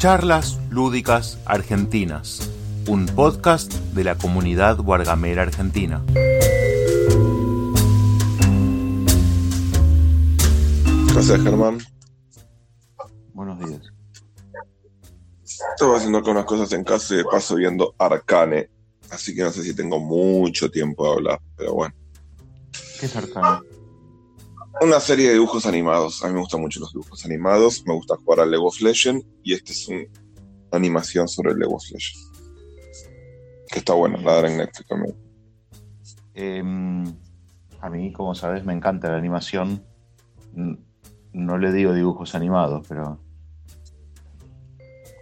Charlas Lúdicas Argentinas, un podcast de la comunidad guargamera argentina. Gracias, Germán. Buenos días. Estaba haciendo acá unas cosas en casa y de paso viendo Arcane. Así que no sé si tengo mucho tiempo de hablar, pero bueno. ¿Qué es Arcane? Una serie de dibujos animados. A mí me gustan mucho los dibujos animados. Me gusta jugar al Lego of Legends. Y esta es una animación sobre el Lego of Legends. Que está buena, la daré en Netflix también. Em, a mí, como sabes, me encanta la animación. No le digo dibujos animados, pero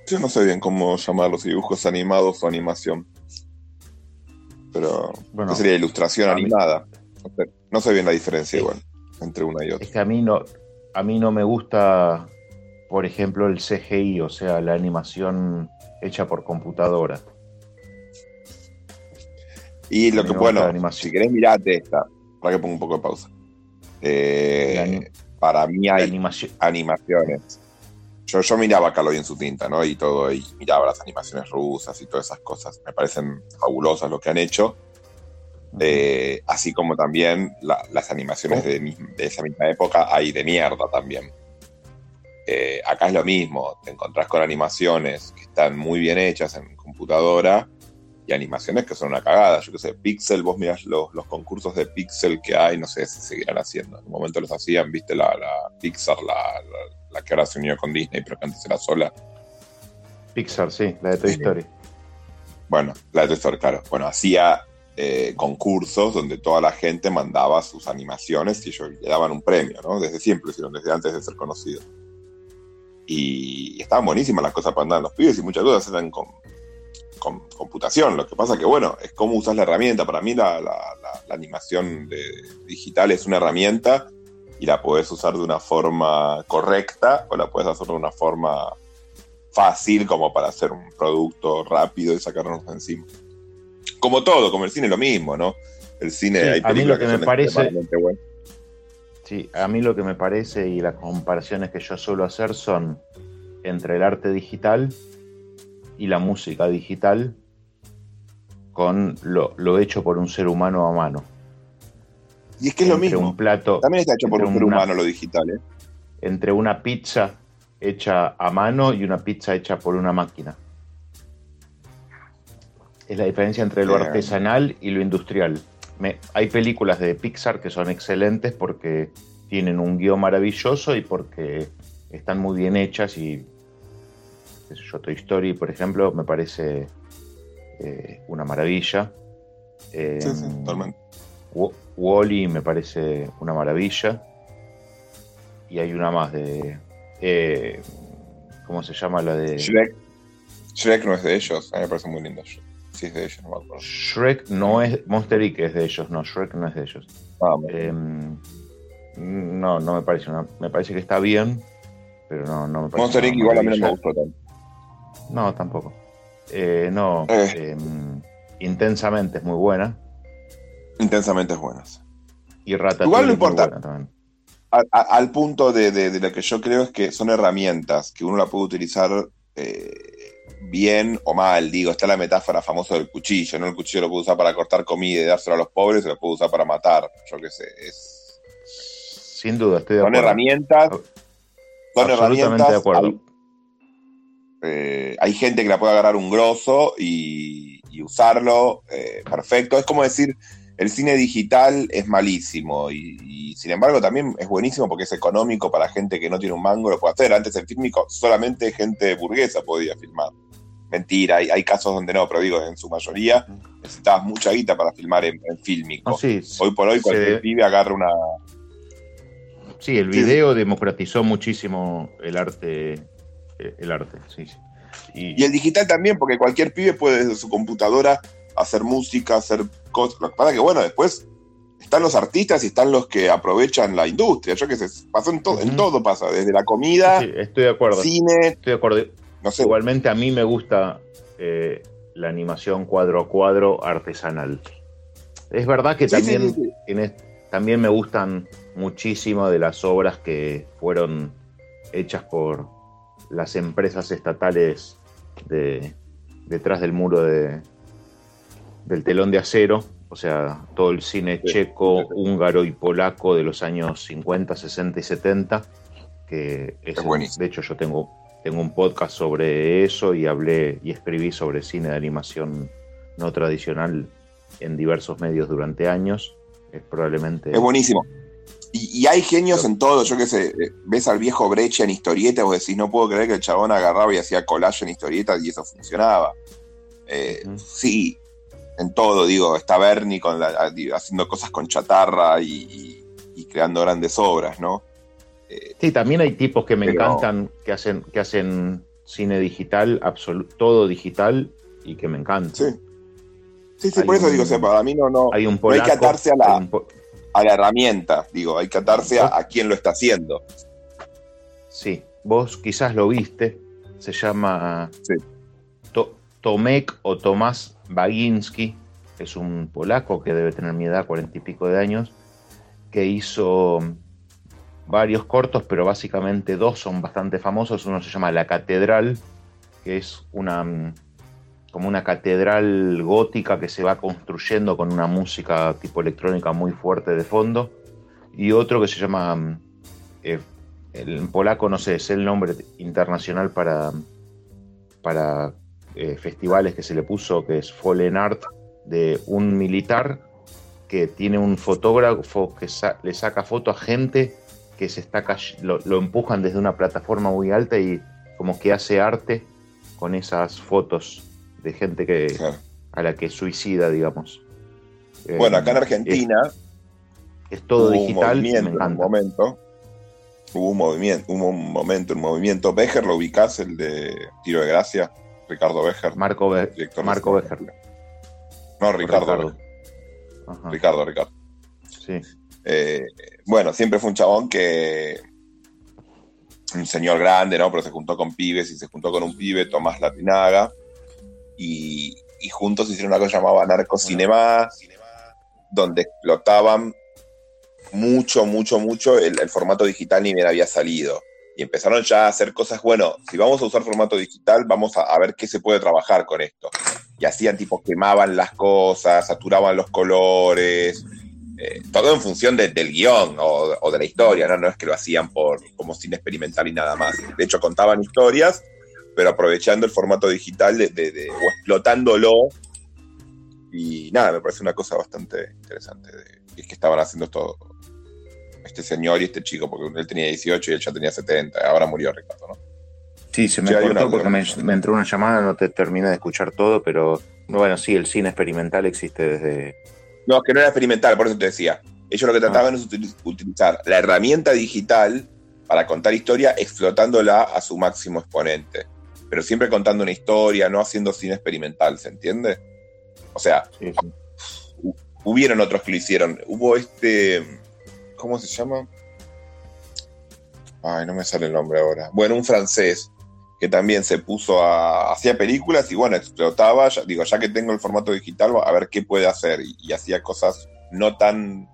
Yo no sé bien cómo llamarlos, dibujos animados o animación. Pero bueno, ¿qué sería ilustración a animada. No sé, no sé bien la diferencia Sí. igual entre una y otra. es que a mí no, a mí no me gusta, por ejemplo, el CGI, o sea, la animación hecha por computadora. Y lo que, bueno, si querés mirate esta, para que ponga un poco de pausa. Eh, para mí hay animación, animaciones. Yo, yo miraba Caloy en su tinta, ¿no? Y todo, y miraba las animaciones rusas y todas esas cosas. Me parecen fabulosas lo que han hecho. Eh, así como también la- las animaciones de, mi- de esa misma época hay de mierda también. Eh, acá es lo mismo, te encontrás con animaciones que están muy bien hechas en computadora y animaciones que son una cagada. Yo qué sé, Pixel, vos mirás los, los concursos de Pixel que hay, no sé si seguirán haciendo. En un momento los hacían, viste, la, la Pixar, la, la- la que ahora se unió con Disney, pero que antes era sola. Pixar, sí, la de Toy Sí. Story. Bueno, la de Toy Story, claro. Bueno, hacía eh, concursos donde toda la gente mandaba sus animaciones y ellos le daban un premio, ¿no? Desde siempre hicieron, desde antes de ser conocido. Y, estaban buenísimas las cosas para andar los pibes y muchas cosas eran con, computación. Lo que pasa que, bueno, es cómo usas la herramienta. Para mí la, animación digital es una herramienta y la puedes usar de una forma correcta o la puedes hacer de una forma fácil como para hacer un producto rápido y sacarnos de encima. Como todo, como el cine lo mismo, ¿no? El cine Sí, hay a mí lo que me parece-. Sí, a mí lo que me parece y las comparaciones que yo suelo hacer son entre el arte digital y la música digital con lo, lo hecho por un ser humano a mano. Y es que es lo mismo. Un plato, También está hecho por un ser una- humano lo digital, ¿eh? entre una pizza hecha a mano y una pizza hecha por una máquina. Es la diferencia entre lo artesanal y lo industrial. Me- hay películas de Pixar que son excelentes porque tienen un guion maravilloso y porque están muy bien hechas y qué sé yo, Toy Story, por ejemplo, me parece eh, una maravilla. Eh, Sí, sí, totalmente. Wally me parece una maravilla. Y hay una más de. eh, ¿Cómo se llama la de. Shrek. Shrek no es de ellos. A mí me parece muy lindo. Shrek. Sí, es de ellos, no me acuerdo. Shrek no es. Monster Inc. es de ellos, no, Shrek no es de ellos. Ah, Eh, no, no me parece. Me parece que está bien, pero no, no me parece. Monster Inc. igual a mí no me gustó tanto. No, tampoco. Eh, no, Eh. intensamente es muy buena. Intensamente es buenas. Y Ratatouille Igual no importa. buena al punto de, de- de lo que yo creo es que son herramientas que uno la puede utilizar eh, bien o mal. Digo, está la metáfora famosa del cuchillo, ¿no? El cuchillo lo puedo usar para cortar comida y dárselo a los pobres, o lo puedo usar para matar. Yo qué sé. Es, Sin duda, estoy de son acuerdo. herramientas. Son Absolutamente herramientas. de acuerdo. Hay, eh, hay gente que la puede agarrar un grosso y, y usarlo eh, perfecto. Es como decir, el cine digital es malísimo y, y, sin embargo también es buenísimo porque es económico para gente que no tiene un mango, lo puede hacer. Antes el fílmico solamente gente burguesa podía filmar. Mentira, hay, hay casos donde no, pero digo, en su mayoría necesitabas mucha guita para filmar en, en fílmico. No, sí, Hoy por hoy se- cualquier pibe agarra una... Sí, el Sí, video democratizó muchísimo el arte. El arte, sí. Y, Y el digital también, porque cualquier pibe puede desde su computadora hacer música, hacer cosas. Lo que pasa es que, bueno, después están los artistas y están los que aprovechan la industria. Yo qué sé, pasó en, todo en todo pasa, desde la comida, sí, estoy de acuerdo. cine, Estoy de acuerdo. No sé. Igualmente a mí me gusta eh, la animación cuadro a cuadro artesanal. Es verdad que Sí, también, sí, sí. en es- también me gustan muchísimo de las obras que fueron hechas por las empresas estatales de, detrás del muro de, del telón de acero, o sea, todo el cine checo, húngaro y polaco de los años 50, 60 y 70, que es, de hecho yo tengo, tengo un podcast sobre eso y hablé y escribí sobre cine de animación no tradicional en diversos medios durante años. Es probablemente... Es buenísimo. Y, hay genios en todo, yo qué sé, ves al viejo Brecha en historietas, vos decís, no puedo creer que el chabón agarraba y hacía collage en historietas y eso funcionaba. Eh, sí, en todo, digo, está Bernie con haciendo cosas con chatarra y, creando grandes obras, ¿no? Eh, sí, también hay tipos que me encantan, que hacen, que hacen cine digital, todo digital, y que me encantan. Sí. Sí, sí, por eso digo, o sea, para mí no, no, hay, un hay que atarse a la, a la herramienta, digo, hay que atarse a, quien lo está haciendo. Sí, vos quizás lo viste, se llama Tomek o Tomás Baginski, es un polaco que debe tener mi edad, cuarenta y pico de años, que hizo varios cortos, pero básicamente dos son bastante famosos. Uno se llama La Catedral, que es una como una catedral gótica que se va construyendo con una música tipo electrónica muy fuerte de fondo. Y otro que se llama, eh, en polaco no sé, es el nombre internacional para, para eh, festivales que se le puso, que es Fallen Art, de un militar que tiene un fotógrafo que le saca foto a gente que se está lo, lo empujan desde una plataforma muy alta y como que hace arte con esas fotos de gente que a la que suicida, digamos. Bueno, acá en eh, Argentina es, todo digital. Un momento, hubo un movimiento, hubo un momento, un movimiento. Becher, ¿lo ubicás? El de Tiro de Gracia, Ricardo Becher. Marco, Marco Becher. No, Ricardo. Ricardo, Ricardo. Sí. Eh, bueno, siempre fue un chabón que un señor grande, ¿no? Pero se juntó con pibes y se juntó con un pibe, Tomás Latinaga, y, juntos hicieron una cosa llamada Narcocinema, donde explotaban mucho, mucho, mucho el, formato digital ni bien había salido. Y empezaron ya a hacer cosas, bueno, si vamos a usar formato digital, vamos a, ver qué se puede trabajar con esto. Y hacían tipo, quemaban las cosas, saturaban los colores, eh, todo en función del guion o, de la historia, ¿no? no es que lo hacían por como cine experimental y nada más. De hecho, contaban historias pero aprovechando el formato digital de, o explotándolo. Y nada, me parece una cosa bastante interesante. De, es que estaban haciendo esto este señor y este chico, porque él tenía 18 y él ya tenía 70. Ahora murió Ricardo, ¿no? Sí, se me cortó porque me, entró una llamada, no te terminé de escuchar todo, pero bueno, sí, el cine experimental existe desde... No, es que no era experimental, por eso te decía. Ellos lo que trataban ah. es utilizar la herramienta digital para contar historia explotándola a su máximo exponente pero siempre contando una historia, no haciendo cine experimental, ¿se entiende? O sea, hubieron otros que lo hicieron. Hubo este, ¿cómo se llama? Ay, no me sale el nombre ahora. Bueno, un francés que también se puso a. hacía películas y bueno, explotaba. digo, ya que tengo el formato digital, a ver qué puede hacer. Y, hacía cosas no tan.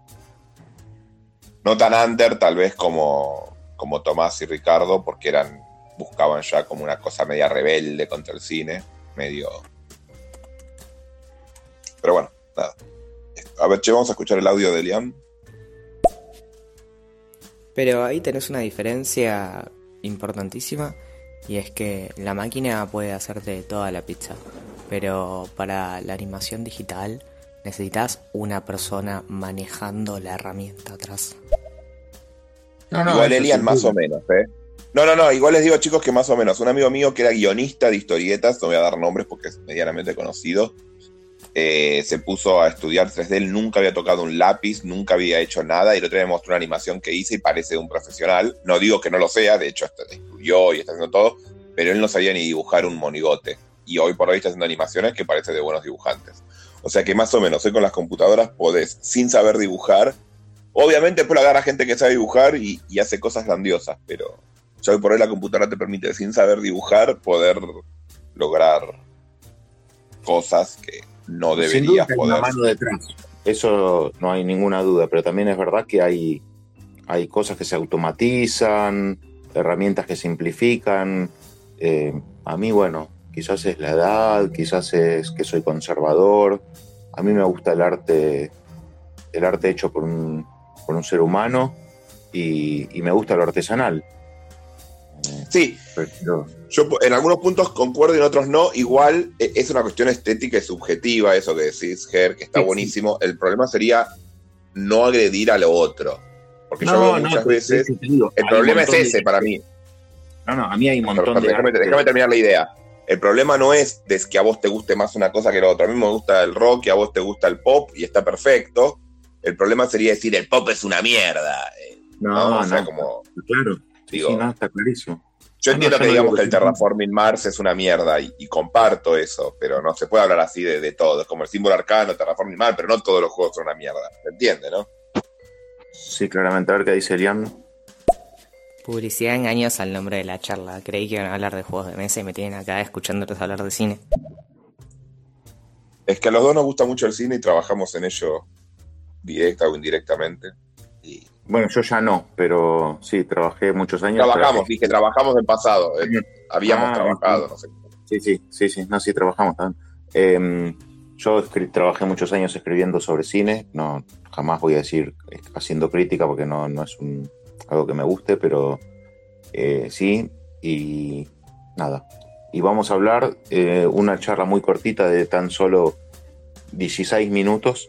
no tan under, tal vez como, como Tomás y Ricardo, porque eran buscaban ya como una cosa media rebelde contra el cine, medio... Pero bueno, nada. A ver, che, vamos a escuchar el audio de Liam. Pero ahí tenés una diferencia importantísima y es que la máquina puede hacerte toda la pizza, pero para la animación digital necesitas una persona manejando la herramienta atrás. Igual Elian más o menos, ¿eh? No, no, no, igual les digo chicos que más o menos, un amigo mío que era guionista de historietas, no voy a dar nombres porque es medianamente conocido, eh, se puso a estudiar 3D, él nunca había tocado un lápiz, nunca había hecho nada, y el otro día me mostró una animación que hice y parece de un profesional, no digo que no lo sea, de hecho hasta estudió y está haciendo todo, pero él no sabía ni dibujar un monigote, y hoy por hoy está haciendo animaciones que parece de buenos dibujantes. O sea que más o menos, hoy con las computadoras podés, sin saber dibujar, obviamente después agarra gente que sabe dibujar y hace cosas grandiosas, pero ya hoy por hoy la computadora te permite, sin saber dibujar, poder lograr cosas que no deberías poder. mano detrás. Eso no hay ninguna duda, pero también es verdad que hay, hay cosas que se automatizan, herramientas que simplifican. Eh, a mí, bueno, quizás es la edad, quizás es que soy conservador. A mí me gusta el arte, el arte hecho por un, por un ser humano y, y me gusta lo artesanal. Sí, Pero- yo en algunos puntos concuerdo y en otros no. Igual eh, es una cuestión estética y subjetiva, eso que decís, Ger, que está Sí, sí. buenísimo. El problema sería no agredir a lo otro. Porque yo veo muchas te- veces. te digo, El problema es de- ese para mí. No, no, a mí hay un montón de. déjame, déjame terminar la idea. El problema no es de que a vos te guste más una cosa que la otra. A mí me gusta el rock y a vos te gusta el pop y está perfecto. El problema sería decir el pop es una mierda. eh, No, ¿no? no, O sea, como, claro. Digo, sí, no, está clarísimo. yo No, entiendo yo que no digamos que el. Terraforming Mars es una mierda y, y comparto eso, pero no se puede hablar así de, de todo. Es como el símbolo arcano, Terraforming Mars, pero no todos los juegos son una mierda. ¿Se entiende, no? Sí, claramente. A ver qué dice Elian. Publicidad engañosa al nombre de la charla. Creí que iban a hablar de juegos de mesa y me tienen acá escuchándolos hablar de cine. Es que a los dos nos gusta mucho el cine y trabajamos en ello directa o indirectamente. Y Bueno, yo ya no, pero sí, trabajé muchos años. trabajamos, trabajé- dije, trabajamos en pasado. eh, habíamos Ah, trabajado, no sé. Sí, sí, sí, sí, no, sí, trabajamos también. Eh, yo trabajé muchos años escribiendo sobre cine, no, jamás voy a decir eh, haciendo crítica porque no, no es un, algo que me guste, pero eh, sí, y nada. Y vamos a hablar eh, una charla muy cortita de tan solo 16 minutos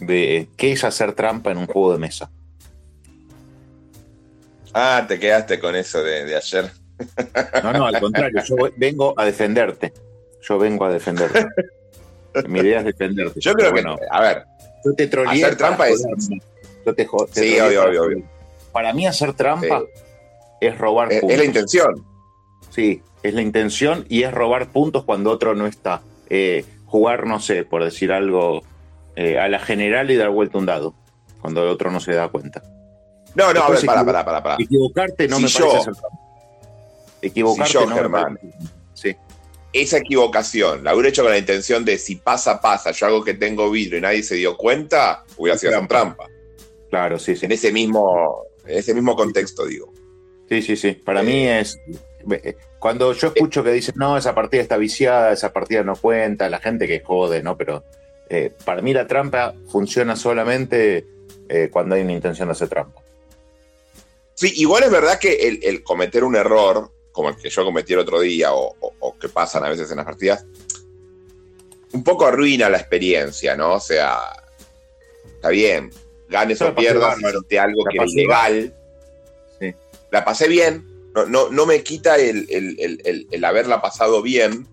de qué es hacer trampa en un juego de mesa. Ah, te quedaste con eso de, de ayer. No, no, al contrario, yo vengo a defenderte. Yo vengo a defenderte. Mi idea es defenderte. Yo creo que, Bueno, a ver, Yo te troleé Hacer trampa es-. Yo te, te Sí, obvio, para obvio, joderme. Para mí hacer trampa es robar es, es puntos. la intención. Sí, es la intención y es robar puntos cuando otro no está. Eh, jugar, no sé, por decir algo, eh, a la general y dar vuelta un dado, cuando el otro no se da cuenta. No, no, a ver, para, para, para, para. Equivocarte no Si me yo- parece hacer trampa. Equivocarte si yo, no me Germán, parece. Esa equivocación la hubiera hecho con la intención de si pasa, pasa, yo hago que tengo vidrio y nadie se dio cuenta, hubiera sido hacer trampa. claro, sí, sí. En ese mismo, en ese mismo contexto, digo. Sí, sí, sí. Para Eh, mí es. eh, Cuando yo escucho que dicen, no, esa partida está viciada, esa partida no cuenta, la gente que jode, ¿no? Pero eh, para mí la trampa funciona solamente eh, cuando hay una intención de hacer trampa. Sí, igual es verdad que el, el cometer un error, como el que yo cometí el otro día, o, o- o que pasan a veces en las partidas, un poco arruina la experiencia, ¿no? O sea, está bien, ganes o pierdas, bárbaro. hiciste algo La que pasé ilegal. Sí. La pasé bien, no, no, no me quita el, el- el- el- haberla pasado bien.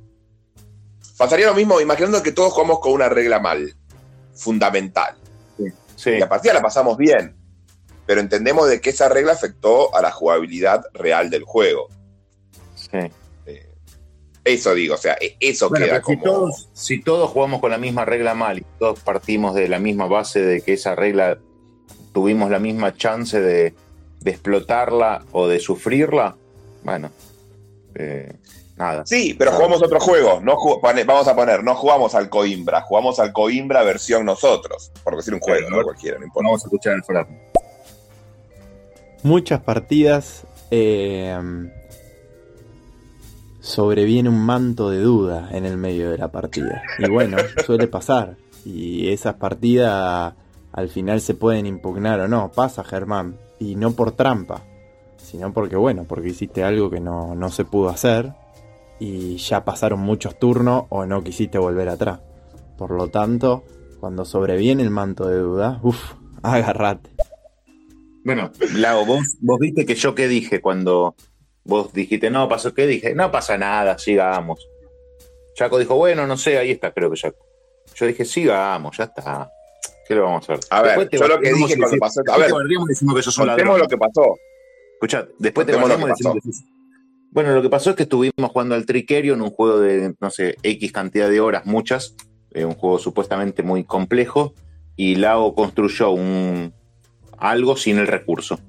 Pasaría lo mismo, imaginando que todos jugamos con una regla mal, fundamental. Sí, Y la partida la pasamos bien, pero entendemos de que esa regla afectó a la jugabilidad real del juego. Sí. Eh, Eso digo, o sea, e- eso Bueno, queda pero si como. todos, si todos jugamos con la misma regla mal y todos partimos de la misma base de que esa regla tuvimos la misma chance de, de explotarla o de sufrirla, bueno, eh, nada. Sí, pero jugamos otro juego. No vamos a poner, no jugamos al Coimbra, jugamos al Coimbra versión nosotros. Por decir un juego, Claro. no cualquiera, no importa. Vamos a escuchar el Fran. muchas partidas eh, sobreviene un manto de duda en el medio de la partida. Y bueno, suele pasar. Y esas partidas al final se pueden impugnar o no. Pasa, Germán. Y no por trampa, sino porque, bueno, porque hiciste algo que no, no se pudo hacer. Y ya pasaron muchos turnos o no quisiste volver atrás. Por lo tanto, cuando sobreviene el manto de duda, uff, agarrate. Bueno, Lago, vos, vos viste que yo qué dije cuando vos dijiste, no, pasó qué dije, no pasa nada, sigamos. Chaco dijo, bueno, no sé, ahí está, creo que Chaco. Yo dije, sigamos, ya está. ¿Qué le vamos a hacer? A ver, Después te yo lo que dije cuando decimos- pasó- a después ver, te bardeamos y decimos que sos un ladrón. lo que pasó. Escuchá, después te Contemos lo bardeamos y que decimos que sos- Bueno, lo que pasó es que estuvimos jugando al Triquerio en un juego de, no sé, X cantidad de horas, muchas, eh, un juego supuestamente muy complejo, y Lao construyó un algo sin el recurso.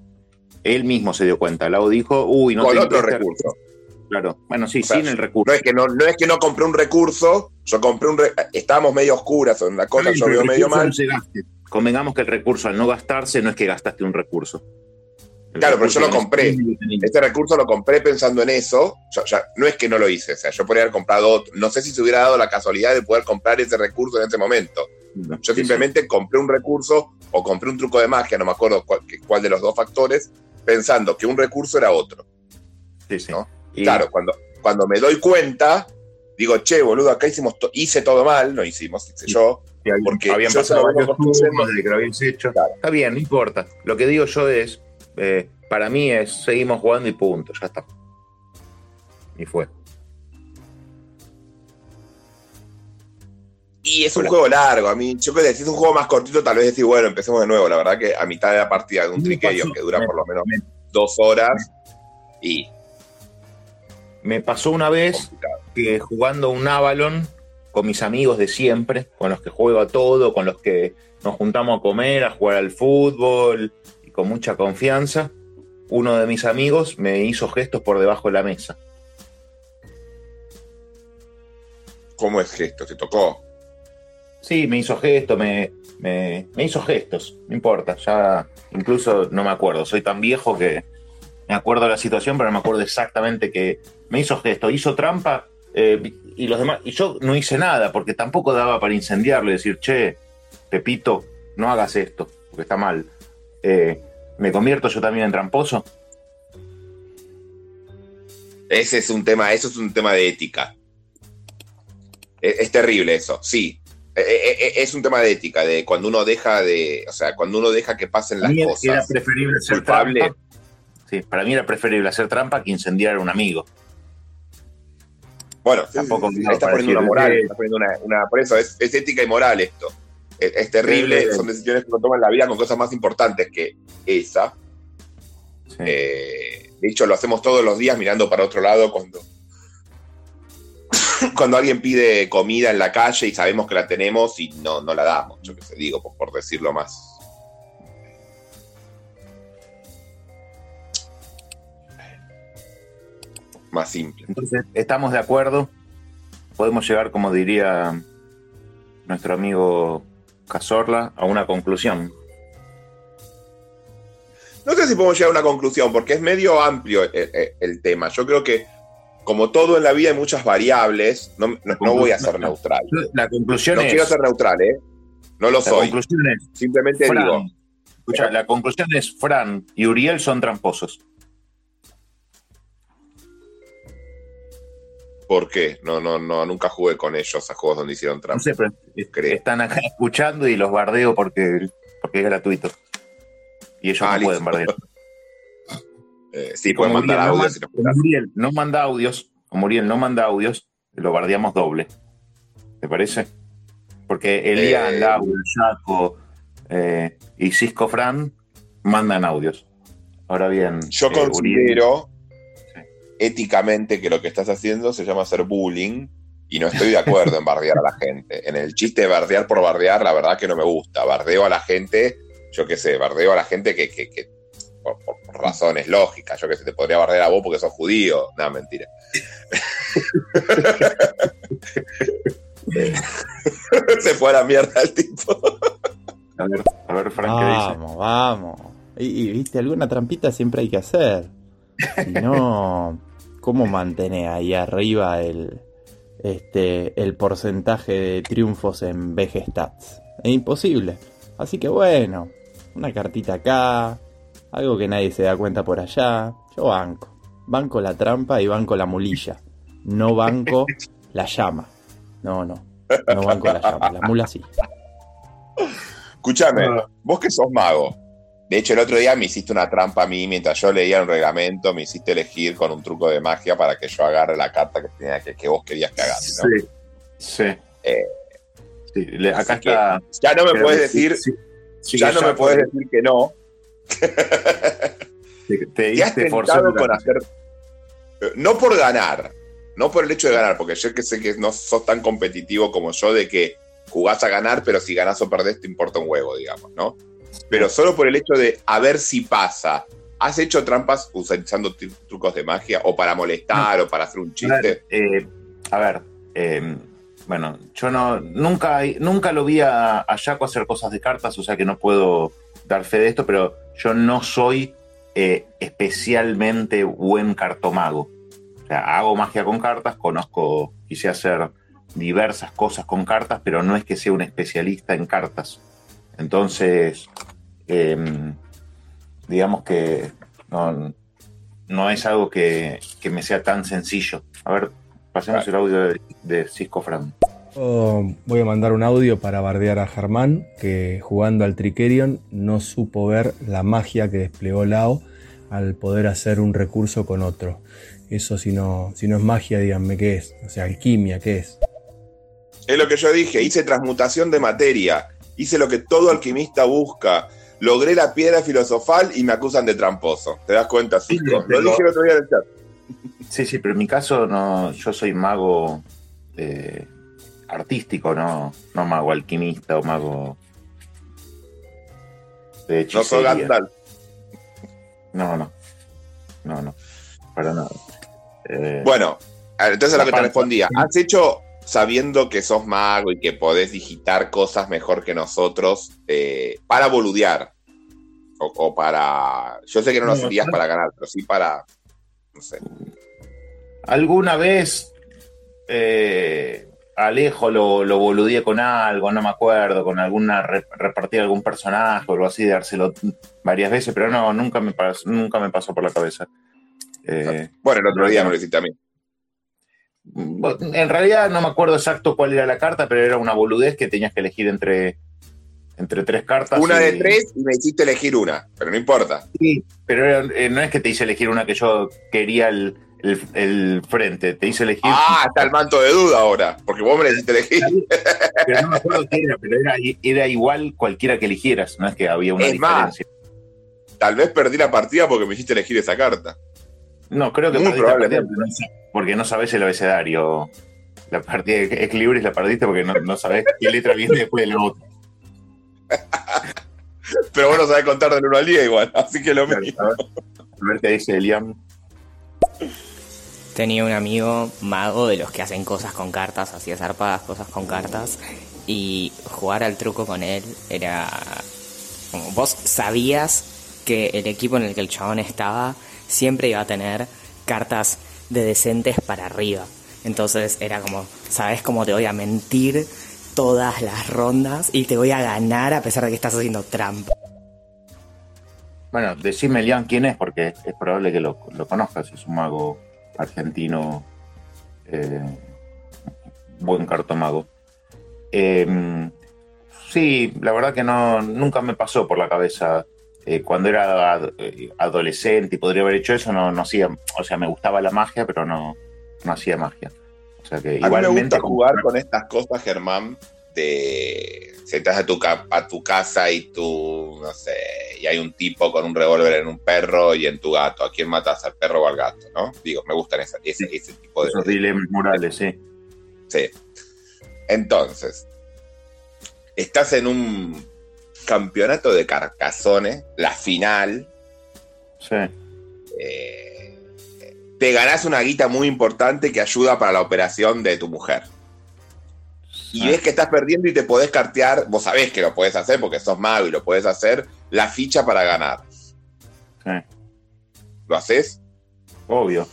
Él mismo se dio cuenta. Lao dijo, uy, no con tengo otro recurso. Claro, bueno, sí, O sea, sin el recurso. No es, que no, no es que no compré un recurso, yo compré un. re- estábamos medio oscuras en la cosa, yo veo medio mal. no. Convengamos que el recurso al no gastarse no es que gastaste un recurso. Claro, pero yo lo compré. Este recurso lo compré pensando en eso. Yo- ya- no es que no lo hice, o sea, yo podría haber comprado otro. No sé si se hubiera dado la casualidad de poder comprar ese recurso en ese momento. Yo simplemente compré un recurso o compré un truco de magia, no me acuerdo cuál, cuál de los dos factores, pensando que un recurso era otro. Sí, sí. ¿no? Y- Claro, cuando, cuando me doy cuenta, digo, che, boludo, acá hicimos to- hice todo mal, no hicimos, hice yo. porque habían yo pasado varios turnos desde que lo habías hecho. Claro. Está bien, no importa. Lo que digo yo es, eh, para mí es, seguimos jugando y punto, ya está. Y fue. Y es un juego largo, a mí, yo creo que si es un juego más cortito, tal vez decir, bueno, empecemos de nuevo. La verdad que a mitad de la partida de un triquerio que dura por lo menos me- dos horas y Me pasó una vez complicado. que jugando un Avalon con mis amigos de siempre, con los que juego a todo, con los que nos juntamos a comer, a jugar al fútbol y con mucha confianza, uno de mis amigos me hizo gestos por debajo de la mesa. ¿Cómo es gesto? ¿Te tocó? Sí, me hizo gestos, me, me, hizo gestos, no importa, ya incluso no me acuerdo, soy tan viejo que me acuerdo de la situación, pero no me acuerdo exactamente que me hizo gestos, hizo trampa eh, y los demás, y yo no hice nada, porque tampoco daba para incendiarlo y decir, che, Pepito, no hagas esto, porque está mal. Eh, ¿Me convierto yo también en tramposo? Ese es un tema, eso es un tema de ética. Es, es terrible eso, sí. Eh, eh, eh, Es un tema de ética, de cuando uno deja de, o sea, cuando uno deja que pasen las mí era cosas. preferible hacer culpable. trampa. Sí, para mí era preferible hacer trampa que incendiar a un amigo. Bueno, Tampoco sí, sí, está poniendo una moral, está poniendo una, una- por eso es, es ética y moral esto. Es, es terrible, son decisiones que uno toma en la vida con cosas más importantes que esa. Eh, de hecho, lo hacemos todos los días mirando para otro lado cuando, cuando alguien pide comida en la calle y sabemos que la tenemos y no, no la damos, yo que sé, digo, por, por decirlo más. Más simple. Entonces, estamos de acuerdo. Podemos llegar, como diría nuestro amigo Cazorla, a una conclusión. No sé si podemos llegar a una conclusión, porque es medio amplio el, el- el tema. Yo creo que, como todo en la vida, hay muchas variables. No, no- no voy a ser neutral. La conclusión No es. quiero ser neutral, ¿eh? No lo la soy. conclusión es. Simplemente Fran, digo. escucha, la conclusión es: Fran y Uriel son tramposos. ¿Por qué? No, no, no, nunca jugué con ellos a juegos donde hicieron No trampa. sé, pero Creo. están acá escuchando y los bardeo porque, porque es gratuito. Y ellos Ah, no listo. pueden bardear. Eh, sí, pueden mandar Uriel audios no. Uriel manda audios, como Uriel no manda audios, lo bardeamos doble. ¿Te parece? Porque Elian, Eh, Laura, Jaco eh, y Cisco Fran mandan audios. Ahora bien, Yo eh, considero Sí. éticamente que lo que estás haciendo se llama hacer bullying y no estoy de acuerdo en bardear a la gente. En el chiste de bardear por bardear, la verdad que no me gusta. Bardeo a la gente, yo qué sé, bardeo a la gente que, que- que- por, por- por razones lógicas, yo que sé, te podría bardear a vos porque sos judío. No, mentira. se fue a la mierda el tipo. A ver, a ver Fran, ¿qué dice? Vamos, vamos. Y, y, viste, alguna trampita siempre hay que hacer. Si no, ¿cómo mantener ahí arriba el, este, el porcentaje de triunfos en VG Stats? Es imposible. Así que bueno, una cartita acá, algo que nadie se da cuenta por allá. Yo banco. Banco la trampa y banco la mulilla. No banco la llama. No, no. No banco la llama. La mula sí. Escúchame, Ah. vos que sos mago. De hecho, el otro día me hiciste una trampa a mí mientras yo leía un reglamento, me hiciste elegir con un truco de magia para que yo agarre la carta que, tenía que, que vos querías que hagas. ¿no? Sí, sí. Eh, Sí, le- acá está. Ya no me puedes decir, sí, sí, ya no me puedes decir que no. Te, te Te has tentado con hacer. No por ganar, no por el hecho de ganar, porque yo que sé que no sos tan competitivo como yo de que jugás a ganar, pero si ganás o perdés te importa un huevo, digamos, ¿no? Pero solo por el hecho de a ver si pasa. ¿Has hecho trampas utilizando tru- trucos de magia o para molestar o para hacer un A chiste? ver, eh, a ver, eh, bueno, yo no nunca nunca lo vi a, a Jaco hacer cosas de cartas, o sea que no puedo dar fe de esto, pero yo no soy eh, especialmente buen cartomago. O sea, hago magia con cartas, conozco, quise hacer diversas cosas con cartas, pero no es que sea un especialista en cartas. Entonces, em, digamos que no, no es algo que, que, me sea tan sencillo. A ver, pasemos el audio de, de Cisco Fran. Oh, voy a mandar un audio para bardear a Germán, que jugando al Trickerion no supo ver la magia que desplegó Lao al poder hacer un recurso con otro. Eso si no, si no es magia, díganme qué es. O sea, alquimia, ¿qué es? Es lo que yo dije, hice transmutación de materia, hice lo que todo alquimista busca, logré la piedra filosofal y me acusan de tramposo. ¿Te das cuenta, Cisco? lo dije el otro día en el chat. Sí, sí, pero en mi caso no, yo soy mago eh, artístico, no, no mago alquimista o mago de hechicería. No soy Gandalf. No, no. No, no. Para nada. Eh, bueno, entonces a lo que te respondía. ¿Has hecho sabiendo que sos mago y que podés digitar cosas mejor que nosotros eh, para boludear? O, para. Yo sé que no lo hacías para ganar, pero sí para. No sé. Alguna vez. Eh, Alejo lo, lo boludeé con algo, no me acuerdo, con alguna repartir algún personaje o algo así, de dárselo varias veces, pero no, nunca me pasó, nunca me pasó por la cabeza. Eh, bueno, el otro día me lo hiciste a mí. En realidad no me acuerdo exacto cuál era la carta, pero era una boludez que tenías que elegir entre, entre tres cartas. Una de tres y me hiciste elegir una, pero no importa. Sí, pero eh, no es que te hice elegir una que yo quería el, el, frente, te hice elegir. Ah, está el manto de duda ahora, porque vos me hiciste elegir. Pero no me acuerdo qué era, pero era, igual cualquiera que eligieras, no es que había una diferencia. tal vez perdí la partida porque me hiciste elegir esa carta. No, creo que perdí la porque no sabes el abecedario. La partida de Equilibris la perdiste porque no, no sabes qué letra viene después de la otra. Pero vos no sabés contar de 1 al día igual, así que lo mismo. A ver qué dice Eliam. Tenía un amigo mago de los que hacen cosas con cartas, hacía zarpadas cosas con cartas. Y jugar al truco con él era. Como vos sabías que el equipo en el que el chabón estaba siempre iba a tener cartas de decentes para arriba. Entonces era como, ¿sabes cómo te voy a mentir todas las rondas y te voy a ganar a pesar de que estás haciendo trampa? Bueno, decime, Lian, quién es, porque es probable que lo, lo conozcas. Es un mago argentino, eh, buen cartomago. Em, sí, la verdad que no, nunca me pasó por la cabeza. Eh, cuando era eh, adolescente y podría haber hecho eso, no, no hacía, o sea, me gustaba la magia, pero no, no hacía magia. O sea que a igualmente. Mí me gusta jugar con estas cosas, Germán, de entras a tu, a tu casa y tú, no sé, y hay un tipo con un revólver en un perro y en tu gato. ¿A quién matas, al perro o al gato? ¿no? Digo, me gustan ese, ese, tipo de... Esos dilemas morales, sí. Sí. Entonces, estás en un campeonato de carcazones, la final. Sí. Eh, te ganás una guita muy importante que ayuda para la operación de tu mujer y ves que estás perdiendo y te podés cartear, vos sabés que lo podés hacer porque sos mago y lo podés hacer, la ficha para ganar. ¿Lo haces? Obvio.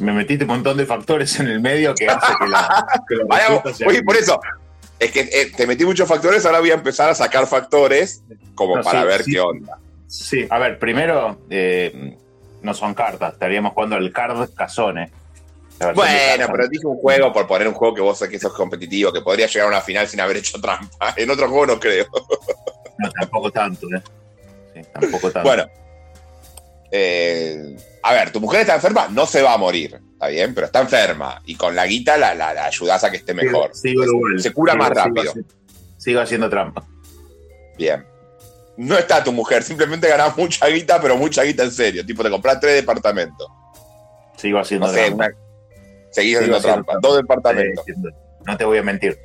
Me metiste un montón de factores en el medio que hace que la. oye, por eso. Es que eh, te metí muchos factores, ahora voy a empezar a sacar factores como para ver qué onda. Sí, a ver, primero, eh, no son cartas, estaríamos jugando el card Casone bueno, pero dije un juego por poner un juego que vos que sos competitivo, que podría llegar a una final sin haber hecho trampa. En otro juego no creo. No, tampoco tanto, ¿eh? Sí, tampoco tanto. Bueno. Eh, a ver, tu mujer está enferma, no se va a morir, está bien, pero está enferma. Y con la guita la, la, ayudás a que esté mejor. se cura más rápido. Sigo, haciendo trampa. Bien. No está tu mujer, simplemente ganás mucha guita, pero mucha guita en serio. Tipo, te compras tres departamentos. Sigo haciendo trampa. Seguís haciendo trampa. Dos departamentos. no te voy a mentir.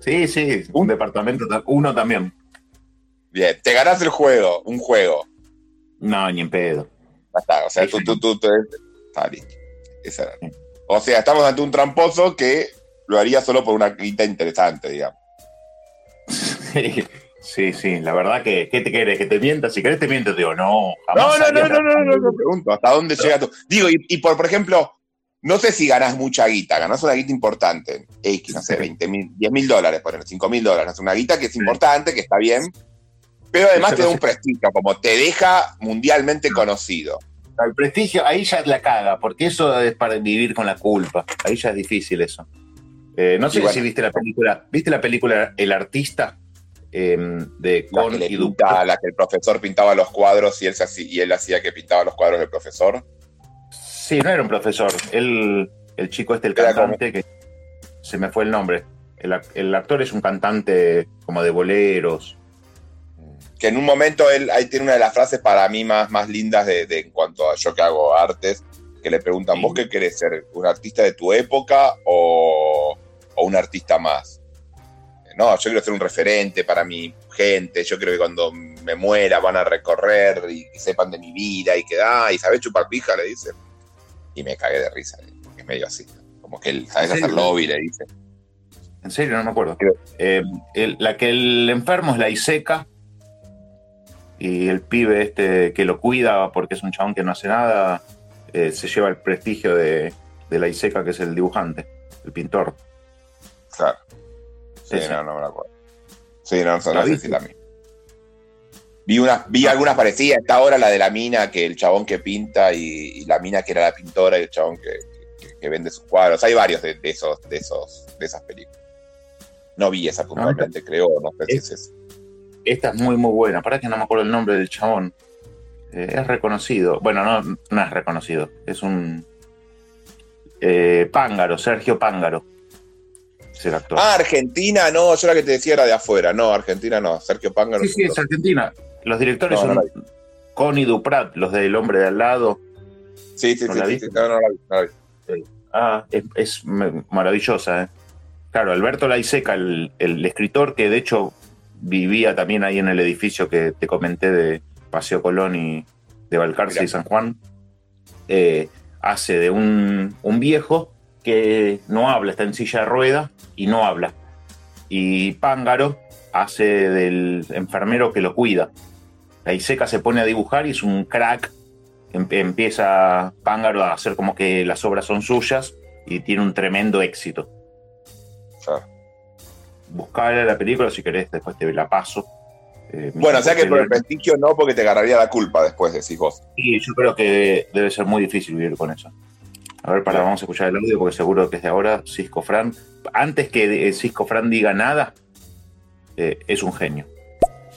Sí, sí, un departamento, uno también. Bien, te ganás el juego, un juego. No, ni en pedo. Ya está, o sea, tú, tú, tú, tú, está listo. O sea, estamos ante un tramposo que lo haría solo por una quita interesante, digamos. Sí, sí, la verdad que, ¿qué te querés? ¿Que te mienta? Si querés te miento, digo, no, No, jamás. no, no, no, tal- no, no, no, pregunto, ¿hasta dónde llega tú? Digo, y, y por, por ejemplo, no sé si ganás mucha guita, ganás una guita importante, X, no sé, 20 mil, 10 mil dólares, poner 5 mil dólares, una guita que es importante, que está bien, pero además te da un prestigio, como te deja mundialmente conocido. El prestigio, ahí ya la caga, porque eso es para vivir con la culpa. Ahí ya es difícil eso. Eh, no sé bueno. si viste la película. ¿Viste la película El artista? Eh, de La Con que, le y pinta, la que el profesor pintaba los cuadros y él, y él hacía que pintaba los cuadros del profesor. Sí, no era un profesor. Él, el chico este, el Era cantante, que se me fue el nombre. El, ac- el actor es un cantante como de boleros. Que en un momento él ahí tiene una de las frases para mí más, más lindas de, de en cuanto a yo que hago artes, que le preguntan, Sí. ¿vos qué querés ser? ¿Un artista de tu época o, o un artista más? No, yo quiero ser un referente para mi gente, yo creo que cuando me muera van a recorrer y, sepan de mi vida y que, ah, y sabés chupar pija, le dice. Y me cagué de risa, porque es medio así. Como que él, ¿sabes ¿En hacer lobby? Le dice. En serio, no me acuerdo. Eh, el- la que el enfermo es la Iseca. Y el pibe este que lo cuida porque es un chabón que no hace nada, eh, se lleva el prestigio de, de la Iseca, que es el dibujante, el pintor. Claro. Sí, no, no me acuerdo. Sí, no, no, no ¿La sé si la misma. Vi, unas, vi algunas parecidas. Está ahora la de la mina, que el chabón que pinta y, y la mina que era la pintora y el chabón que, que- que vende sus cuadros. Hay varios de, de esos, de esos, de esas películas. No vi esa puntualmente, creo, no sé si Es-. Esta es muy, muy buena. Para que no me acuerdo el nombre del chabón. Eh, es reconocido. Bueno, no, no es reconocido. Es un. eh, Pángaro, Sergio Pángaro. Es el actor. Ah, Argentina, no, yo la que te decía era de afuera. No, Argentina no, Sergio Pángaro. sí, sí, es Argentina. Los directores No, no son Connie Duprat, los del hombre de al lado. Sí, sí, ¿No sí, la sí, sí, no, no la vi, no la vi. Ah, es, maravillosa, ¿eh? Claro, Alberto Laiseca, el, el escritor que de hecho vivía también ahí en el edificio que te comenté de Paseo Colón y de Balcarce Mirá. y San Juan, eh, hace de un, un viejo que no habla, está en silla de ruedas y no habla. Y Pángaro hace del enfermero que lo cuida. Laiseca se pone a dibujar y es un crack Em- empieza Pángaro a hacer como que las obras son suyas y tiene un tremendo éxito. Buscala la película si querés, después te la paso. Eh, Bueno, o sea que por el Sí, prestigio no, porque te agarraría la culpa después, decís vos. yo creo que debe ser muy difícil vivir con eso. A ver, para, vamos a escuchar el audio porque seguro que es de ahora Cisco Fran. Antes que eh, Cisco Fran diga nada, eh, es un genio.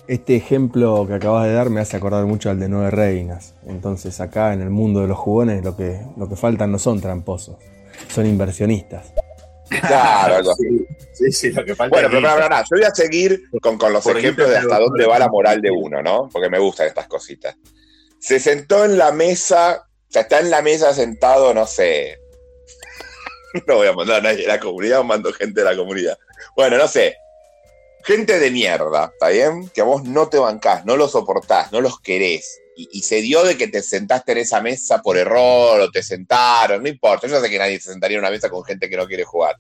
Este ejemplo que acabas de dar me hace acordar mucho al de Nueve Reinas. Entonces acá en el mundo de los jugones lo que, lo que faltan no son tramposos, son inversionistas. Claro, algo así. Sí, sí, lo que falta Bueno, pero pará, yo voy a seguir con, con los Por ejemplos de hasta pero- dónde va la moral de uno, ¿no? Porque me gustan estas cositas. Se sentó en la mesa, o sea, está en la mesa sentado, no sé. No voy a mandar a nadie de la comunidad, mando gente de la comunidad. Bueno, no sé. Gente de mierda, ¿está bien? Que a vos no te bancás, no los soportás, no los querés. Y, y se dio de que te sentaste en esa mesa por error o te sentaron, no importa. Yo sé que nadie se sentaría en una mesa con gente que no quiere jugar.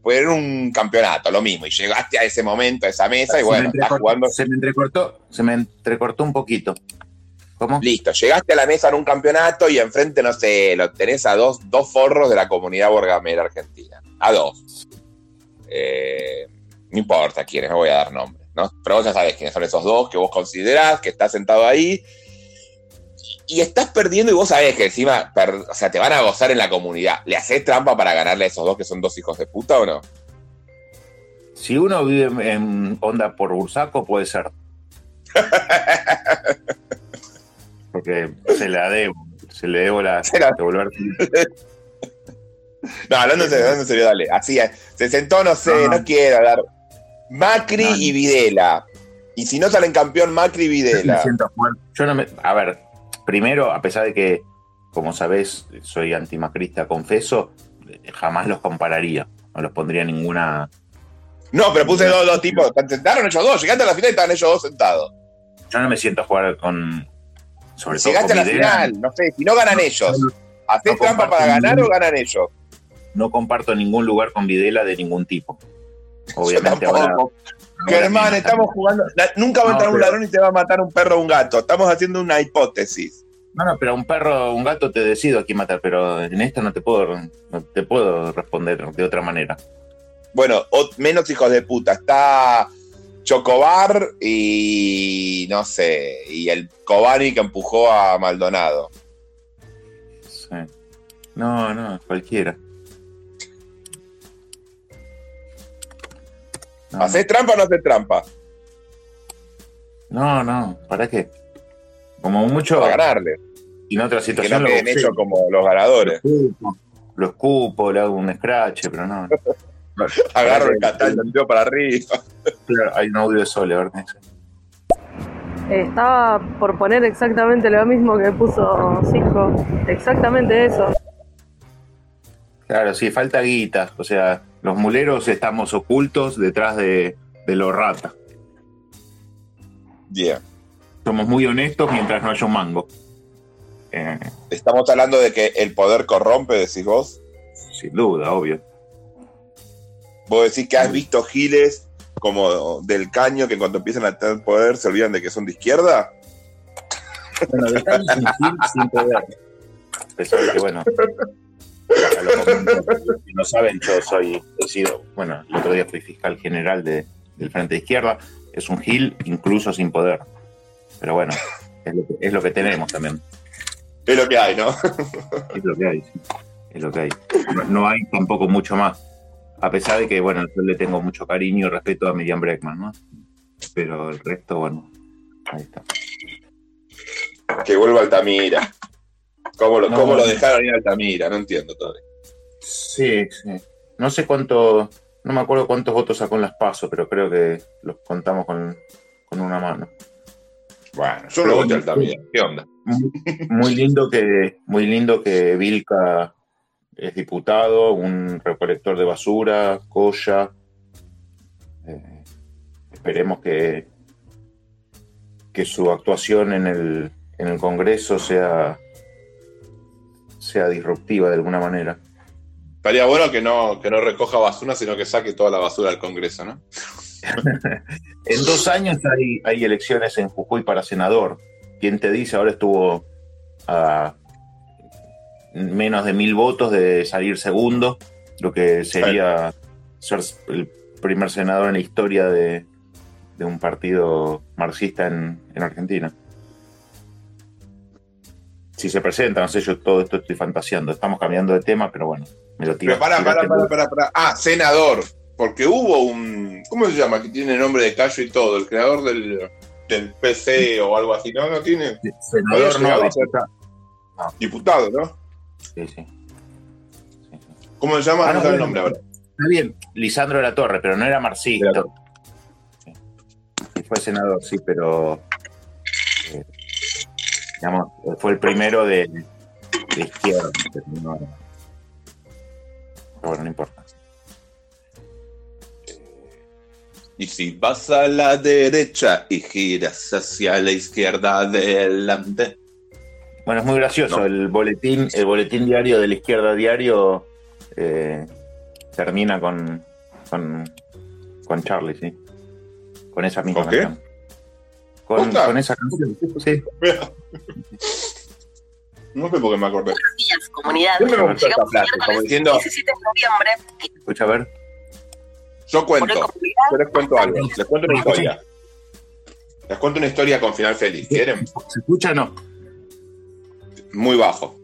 Fue en un campeonato, lo mismo. Y llegaste a ese momento, a esa mesa, y bueno, estás jugando. Se me entrecortó, se me entrecortó un poquito. ¿Cómo? Listo, llegaste a la mesa en un campeonato y enfrente, no sé, lo tenés a dos, dos forros de la comunidad borgamera argentina. A dos. Eh, no importa quiénes, no voy a dar nombres, ¿no? Pero vos ya sabés quiénes son esos dos que vos considerás, que estás sentado ahí. Y estás perdiendo y vos sabés que encima, per- o sea, te van a gozar en la comunidad. ¿Le haces trampa para ganarle a esos dos que son dos hijos de puta o no? Si uno vive en onda por Bursaco, puede ser. Porque se la debo. Se le debo la devolver. No, hablando en serio, hablando en serio, dale. Así. Se sentó, no sé, No. no, quiero hablar. Macri No, no. y Videla. Y si no salen campeón Macri y Me Videla. siento. Yo no me. A ver, primero, a pesar de que, como sabés, soy antimacrista, confeso, jamás los compararía. No los pondría ninguna. No, pero puse dos, dos tipos. Sentaron ellos dos. Llegaste a la final y estaban ellos dos sentados. Yo no me siento a jugar con. Sobre todo Llegaste a con la Videla. final. No sé, si no ganan ellos. ¿Hacés trampa para ganar ningún- o ganan ellos? No comparto ningún lugar con Videla de ningún tipo. Obviamente ahora. Germán, estamos jugando. la- nunca va a No, entrar un ladrón y te va a matar un perro o un gato. Estamos haciendo una hipótesis. No, no, pero un perro, un gato te decido a quién matar, pero en esta no te puedo, no te puedo responder de otra manera. Bueno, o- menos hijos de puta. Está Chocobar y no sé, y el Cobani que empujó a Maldonado. Sí. No, no, cualquiera. No, ¿Haces trampa o no haces trampa? no, no, ¿para qué? Como mucho, Para ganarle. y en otra Y que situación no lo queden ellos como los ganadores. Lo escupo, lo escupo, le hago un scratch, pero no. no. Agarro el catal, lo tiro para arriba. Claro, Hay un audio de Sole, a ver. Estaba por poner exactamente lo mismo que puso Cisco. Exactamente eso. Claro, sí, falta guita. O sea, los muleros estamos ocultos detrás de, de los rata. Bien. Somos muy honestos mientras no haya un mango. Eh, Estamos hablando de que el poder corrompe, decís vos. sin duda, obvio. Vos decís que has visto giles como del caño que cuando empiezan a tener poder se olvidan de que son de izquierda. Bueno, sin fin, sin poder. A pesar de que, bueno, lo si no saben, yo soy, he sido, bueno, el otro día fui fiscal general de- del Frente de Izquierda. Es un gil incluso sin poder. Pero bueno, es lo que, es lo que tenemos también. Es lo que hay, ¿no? Es lo que hay, sí. Es lo que hay. No, no hay tampoco mucho más. A pesar de que, bueno, yo le tengo mucho cariño y respeto a Miriam Breckman, ¿no? Pero el resto, bueno, ahí está. Que vuelva Altamira. ¿Cómo lo, No, cómo lo no. dejaron ir a Altamira? No entiendo todavía. Sí, sí. No sé cuánto, no me acuerdo cuántos votos sacó en las PASO, pero creo que los contamos con, con una mano. Bueno, yo lo voté a Altamira. ¿Qué onda? Muy, lindo que, muy lindo que Vilca es diputado, un recolector de basura, Coya. Eh, esperemos que, que su actuación en el, en el Congreso sea, sea disruptiva de alguna manera. Estaría bueno que no, que no recoja basura, sino que saque toda la basura del Congreso, ¿no? En dos años hay, hay elecciones en Jujuy para senador. ¿Quién te dice? Ahora estuvo a menos de mil votos de salir segundo, lo que sería ser el primer senador en la historia de, de un partido marxista en, en Argentina. Si se presenta, no sé, yo todo esto estoy fantaseando. Estamos cambiando de tema, pero bueno, me lo tiro. Pero pará, pará, pará, pará, pará. Ah, senador. Porque hubo un. ¿Cómo se llama? Que tiene nombre de callo y todo. El creador del, del PC o algo así. No, no tiene. Senador no, Senador, diputado. Diputado, ¿no? Sí, sí. ¿Cómo se llama? Ah, no no, el nombre ahora. Está bien, Lisandro de la Torre, pero no era marxista. Sí. Fue senador, sí, pero digamos, fue el primero de, de izquierda. Pero bueno, no importa. Y si vas a la derecha y giras hacia la izquierda adelante. Bueno, es muy gracioso. No. El boletín, el boletín diario de la izquierda diario eh, termina con, con con Charlie, sí. Con esa misma ¿Con qué? canción. Con, con esa canción. Sí. No sé por qué me acordé. días, comunidad. Llegamos frase, como miércoles diciendo, 17 de noviembre. Escucha, a ver. yo cuento. Yo les cuento algo. Les cuento una historia. Les cuento una historia con final feliz. ¿Quieren? ¿Se escucha o no? Muy bajo.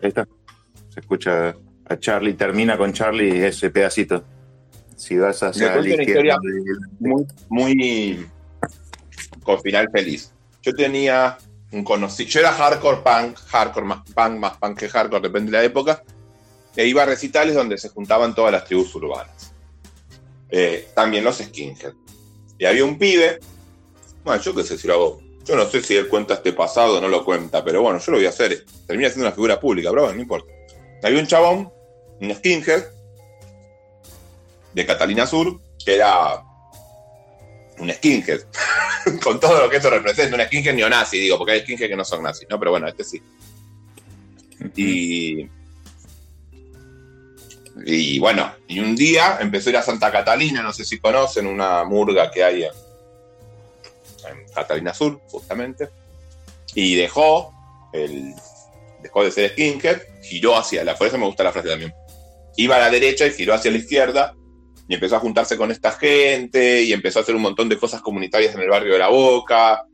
Ahí está. Se escucha a Charlie, termina con Charlie ese pedacito. Si vas hacia la izquierda. muy, muy con final feliz. Yo tenía un conocido, yo era hardcore punk, hardcore más punk, más punk que hardcore, depende de la época, e iba a recitales donde se juntaban todas las tribus urbanas. Eh, también los skinhead. Y había un pibe, bueno, yo qué sé si lo hago, yo no sé si él cuenta este pasado o no lo cuenta, pero bueno, yo lo voy a hacer. Termina siendo una figura pública, pero bueno, no importa. Había un chabón, un skinhead, de Catalina Sur, que era un skinhead, con todo lo que eso representa, un skinhead neonazi, digo, porque hay skinhead que no son nazis, ¿no? Pero bueno, este sí. Y Y bueno, y un día empezó a ir a Santa Catalina, no sé si conocen, una murga que hay en, en Catalina Sur, justamente. Y dejó, el, dejó de ser skinhead, giró hacia la, por eso me gusta la frase también. Iba a la derecha y giró hacia la izquierda y empezó a juntarse con esta gente y empezó a hacer un montón de cosas comunitarias en el barrio de La Boca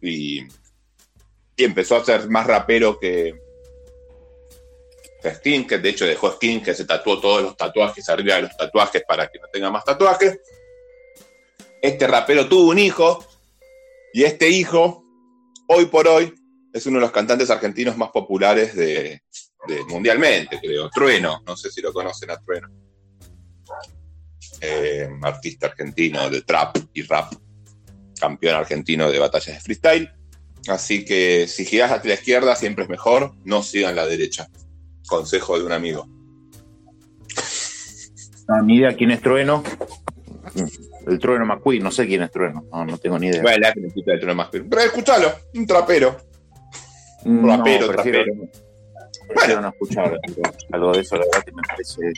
y, empezó a ser más rapero que, que Skinhead, de hecho dejó Skinhead, se tatuó todos los tatuajes arriba de los tatuajes para que no tenga más tatuajes. Este rapero tuvo un hijo y este hijo, hoy por hoy, es uno de los cantantes argentinos más populares de, de mundialmente, creo. Trueno, no sé si lo conocen a Trueno. Eh, artista argentino de trap y rap, campeón argentino de batallas de freestyle. Así que si giras hacia la izquierda siempre es mejor, no sigan la derecha. Consejo de un amigo. No, ni idea quién es Trueno. El Trueno McQueen, no sé quién es Trueno. No, no tengo ni idea. Bueno, la del Trueno más Pero escúchalo, un trapero. No, rapero, prefiero, trapero. no escuchar algo de eso, la verdad que me parece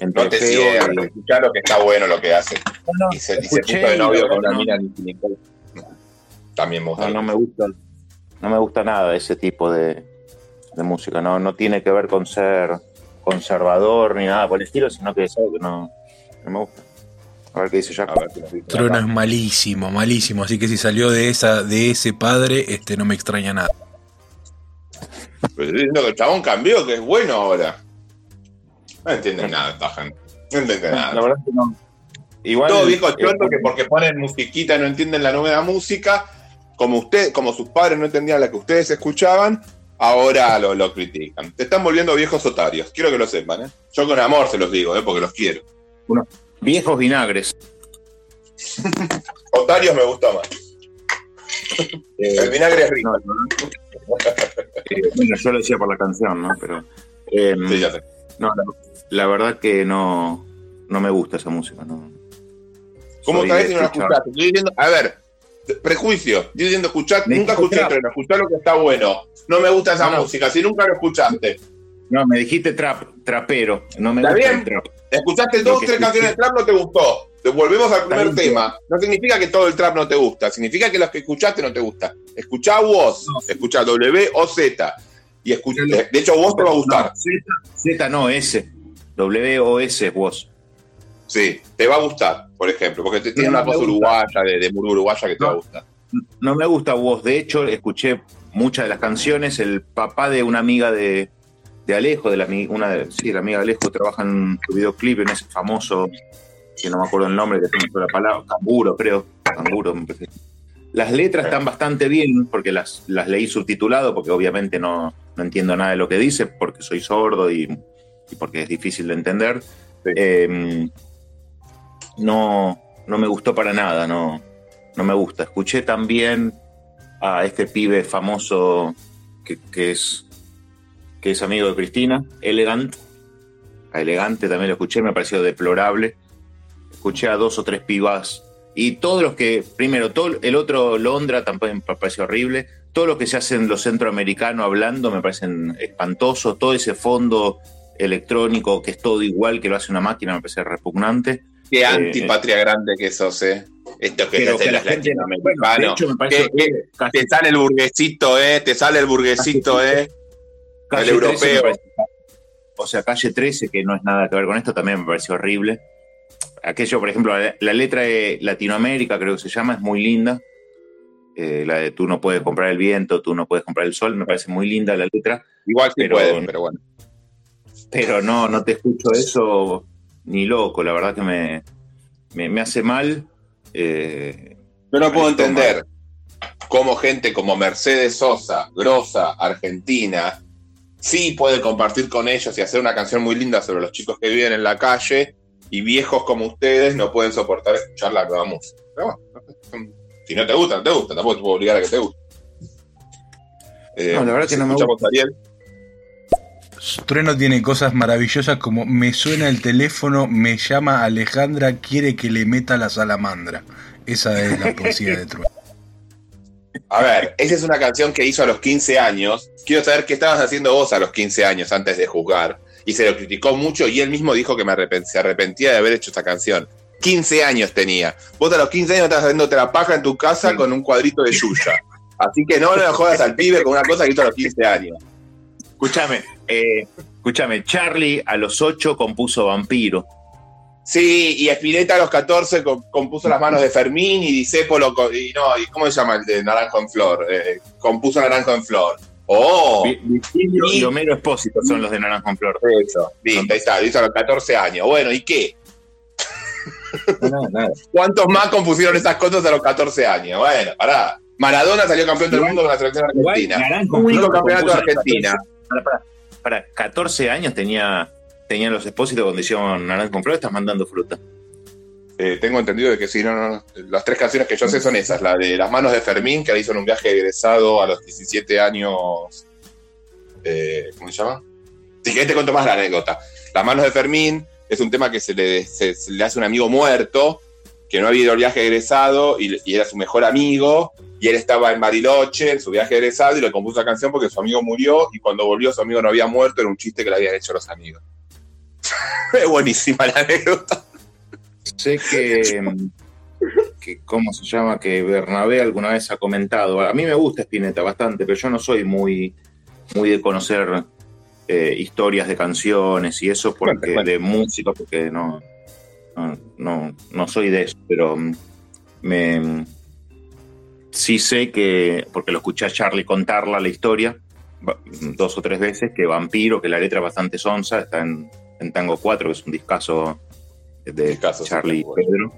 entre No te cierres, y- escuchalo que está bueno lo que hace. No, Y se, y se puso de novio con una mina. También me gusta. No, no me gusta, no me gusta nada ese tipo de, de música. No, no tiene que ver con ser conservador ni nada por el estilo, sino que es algo que no, no me gusta. A ver qué dice dice Trueno es malísimo, malísimo. Así que si salió de esa, de ese padre, este no me extraña nada. Pero estoy diciendo que el chabón cambió, que es bueno ahora. No entienden nada esta gente. No entienden La nada. verdad que no. Igual. Todo viejo eh, choto que porque ponen musiquita no entienden la nueva música, como usted, como sus padres no entendían la que ustedes escuchaban, ahora lo, lo critican. Te están volviendo viejos otarios. Quiero que lo sepan, ¿eh? Yo con amor se los digo, ¿eh? Porque los quiero. Viejos vinagres. Otarios me gusta más. El vinagre es rico. No, no, eh, bueno, yo lo decía por la canción, ¿no? Pero. eh, Sí, ya sé. No, la, la verdad que no, no me gusta esa música. No. ¿Cómo sabés de si no la escuchaste? Estoy diciendo, a ver, prejuicio. Estoy diciendo, escuchar, nunca escuché trap. Escuchá lo que está bueno. No me gusta esa No, no. música, si nunca lo escuchaste. No, me dijiste trap, trapero. No me ¿Está gusta bien? el trap. Escuchaste dos, que tres canciones de trap, no te gustó. Volvemos al primer tema. No significa que todo el trap no te gusta, significa que los que escuchaste no te gusta. Escuchá vos, escuchá W o Z. Y escucha, lo- de hecho, vos te va a gustar. No, Z, Z no, S. W O S es vos. Sí, te va a gustar, por ejemplo, porque te- tiene No, una gusta. uruguaya, de, de uruguaya que te va a gustar. No me gusta vos. De hecho, escuché muchas de las canciones. El papá de una amiga de, de Alejo, de la, una de, sí, la amiga de Alejo, trabaja en su videoclip en ese famoso, que no me acuerdo el nombre, que tiene la palabra, Canguro, creo. Canguro, me parece. Las letras están bastante bien, porque las, las leí subtitulado, porque obviamente no, no entiendo nada de lo que dice, porque soy sordo y, porque es difícil de entender. Eh, no, no me gustó para nada, no, no me gusta. Escuché también a este pibe famoso que, es, que es amigo de Cristina, Elegant. A Elegante también lo escuché, me pareció deplorable. Escuché a dos o tres pibas. Y todos los que, primero, todo el otro Londra tampoco me pareció horrible. Todos los que se hacen los centroamericanos hablando me parecen espantosos. Todo ese fondo electrónico que es todo igual que lo hace una máquina me parece repugnante. Qué Eh, antipatria grande que sos, ¿eh? Esto que se hacen la los gente, bueno, de latinoamericanos. hecho me parece ¿Qué- qué- casi- Te sale el burguesito, ¿eh? Te sale el burguesito, ¿eh? El 13 me europeo. parece- o sea, calle 13, que no es nada que ver con esto, también me pareció horrible. Aquello, por ejemplo, la, la letra de Latinoamérica, creo que se llama, es muy linda. Eh, la de tú no puedes comprar el viento, tú no puedes comprar el sol, me parece muy linda la letra, Igual sí Pero- pero bueno. pero no, no te escucho eso ni loco, la verdad que me, me, me hace mal. Eh, Yo no puedo entender cómo gente como Mercedes Sosa, Grosa, Argentina, sí puede compartir con ellos y hacer una canción muy linda sobre los chicos que viven en la calle y viejos como ustedes no pueden soportar escuchar la nueva música. Pero bueno, si no te gusta, no te gusta, tampoco te puedo obligar a que te guste. Eh, No, la verdad que no me escuchamos a Ariel. Trueno tiene cosas maravillosas como me suena el teléfono, me llama Alejandra, quiere que le meta la salamandra. Esa es la poesía de Trueno. A ver, esa es una canción que hizo a los 15 años. Quiero saber qué estabas haciendo vos a los 15 años antes de juzgar. y se lo criticó mucho y él mismo dijo que me se arrepentía de haber hecho esta canción. 15 años tenía. Vos a los 15 años estás haciéndote la paja en tu casa con un cuadrito de Yuya. Así que no le jodas al pibe con una cosa que hizo a los 15 años. Escúchame, eh, escúchame, Charlie a los 8 compuso Vampiro. Sí, y Spinetta a los 14 co- compuso las manos de Fermín y Disépolo, y no, ¿y cómo se llama el de Naranjo en Flor? Eh, compuso Naranjo en Flor. ¡Oh! Vi- Virgilio y Homero Espósito son los de Naranjo en Flor. Eso, listo, ahí está, lo hizo a los 14 años. Bueno, ¿y qué? Nada. ¿Cuántos más compusieron esas cosas a los 14 años? Bueno, pará. Maradona salió campeón del mundo con la selección argentina. Naranjo Único campeonato de Argentina. 14 Para, para, para, 14 años tenía, tenían los Espósitos cuando hicieron Naranjo en Flor, estás mandando fruta. Eh, tengo entendido de que sí, no, no, no. Las tres canciones que yo sé son esas. La de Las manos de Fermín, que la hizo en un viaje egresado a los 17 años. Eh, ¿Cómo se llama? Sí, que te cuento más la anécdota. Las manos de Fermín es un tema que se le, se- se hace un amigo muerto, que no había ido al viaje egresado y, y era su mejor amigo. Y él estaba en Bariloche, en su viaje egresado, y le compuso la canción porque su amigo murió. Y cuando volvió, su amigo no había muerto. Era un chiste que le habían hecho los amigos. es buenísima la anécdota. Sé que, que, ¿cómo se llama? Que Bernabé alguna vez ha comentado. A mí me gusta Spinetta bastante, pero yo no soy muy, muy de conocer eh, historias de canciones y eso porque de música, porque no, no, no, no soy de eso, pero me sí sé que, porque lo escuché a Charlie contarla la historia dos o tres veces, que Vampiro, que la letra es bastante sonsa, está en, en Tango 4, que es un discazo de Discazo, sí, Charlie y. Pedro.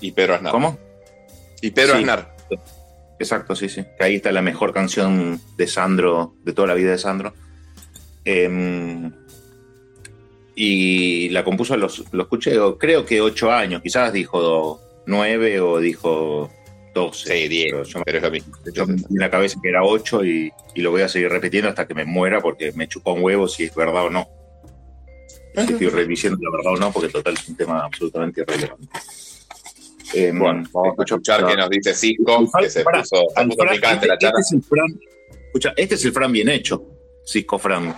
Y Pedro Aznar. ¿Cómo? Y Pedro Sí. Aznar. Exacto, sí, sí. Que ahí está la mejor canción de Sandro, de toda la vida de Sandro. Em, y la compuso, a los, lo escuché, creo que ocho años, quizás dijo nueve o dijo doce. Sí, diez, Pero yo, pero es lo mismo. yo me en la cabeza que era ocho y, y lo voy a seguir repitiendo hasta que me muera porque me chupó un huevo si es verdad o no. Si estoy revisando la verdad o no, porque total es un tema absolutamente irrelevante. Em, Bueno, vamos a escuchar qué nos dice Cisco, que se puso, se puso Fran- picante este, la charla. este es el Fran, escucha, este es el Fran bien hecho, Cisco Fran.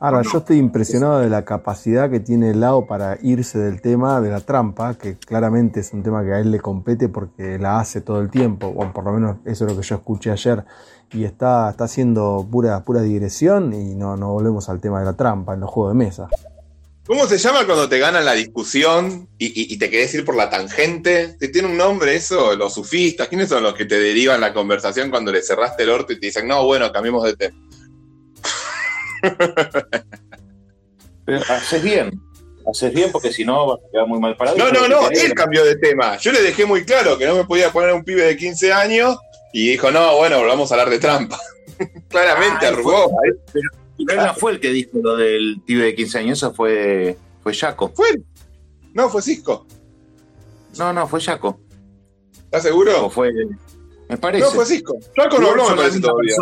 Ahora, yo estoy impresionado de la capacidad que tiene Lao para irse del tema de la trampa, que claramente es un tema que a él le compete porque la hace todo el tiempo, o por lo menos eso es lo que yo escuché ayer, y está, está haciendo pura, pura digresión y no, no volvemos al tema de la trampa en los juegos de mesa. ¿Cómo se llama cuando te ganan la discusión y, te querés ir por la tangente? ¿Te tiene un nombre eso? ¿Los sufistas? ¿Quiénes son los que te derivan la conversación cuando le cerraste el orto y te dicen, no, bueno, cambiemos de tema? Pero haces bien, haces bien porque si no vas a quedar muy mal parado. No, no, no, él cambió de tema. Yo le dejé muy claro que no me podía poner un pibe de 15 años y dijo, no, bueno, volvamos a hablar de trampa. Claramente arrugó. Pero no fue el que dijo lo del pibe de 15 años, eso fue, fue Jaco. ¿Fue él? No, fue Cisco. No, no, fue Jaco. ¿Estás seguro? O fue, me parece. No, fue Cisco. Jaco no habló, me parece todavía.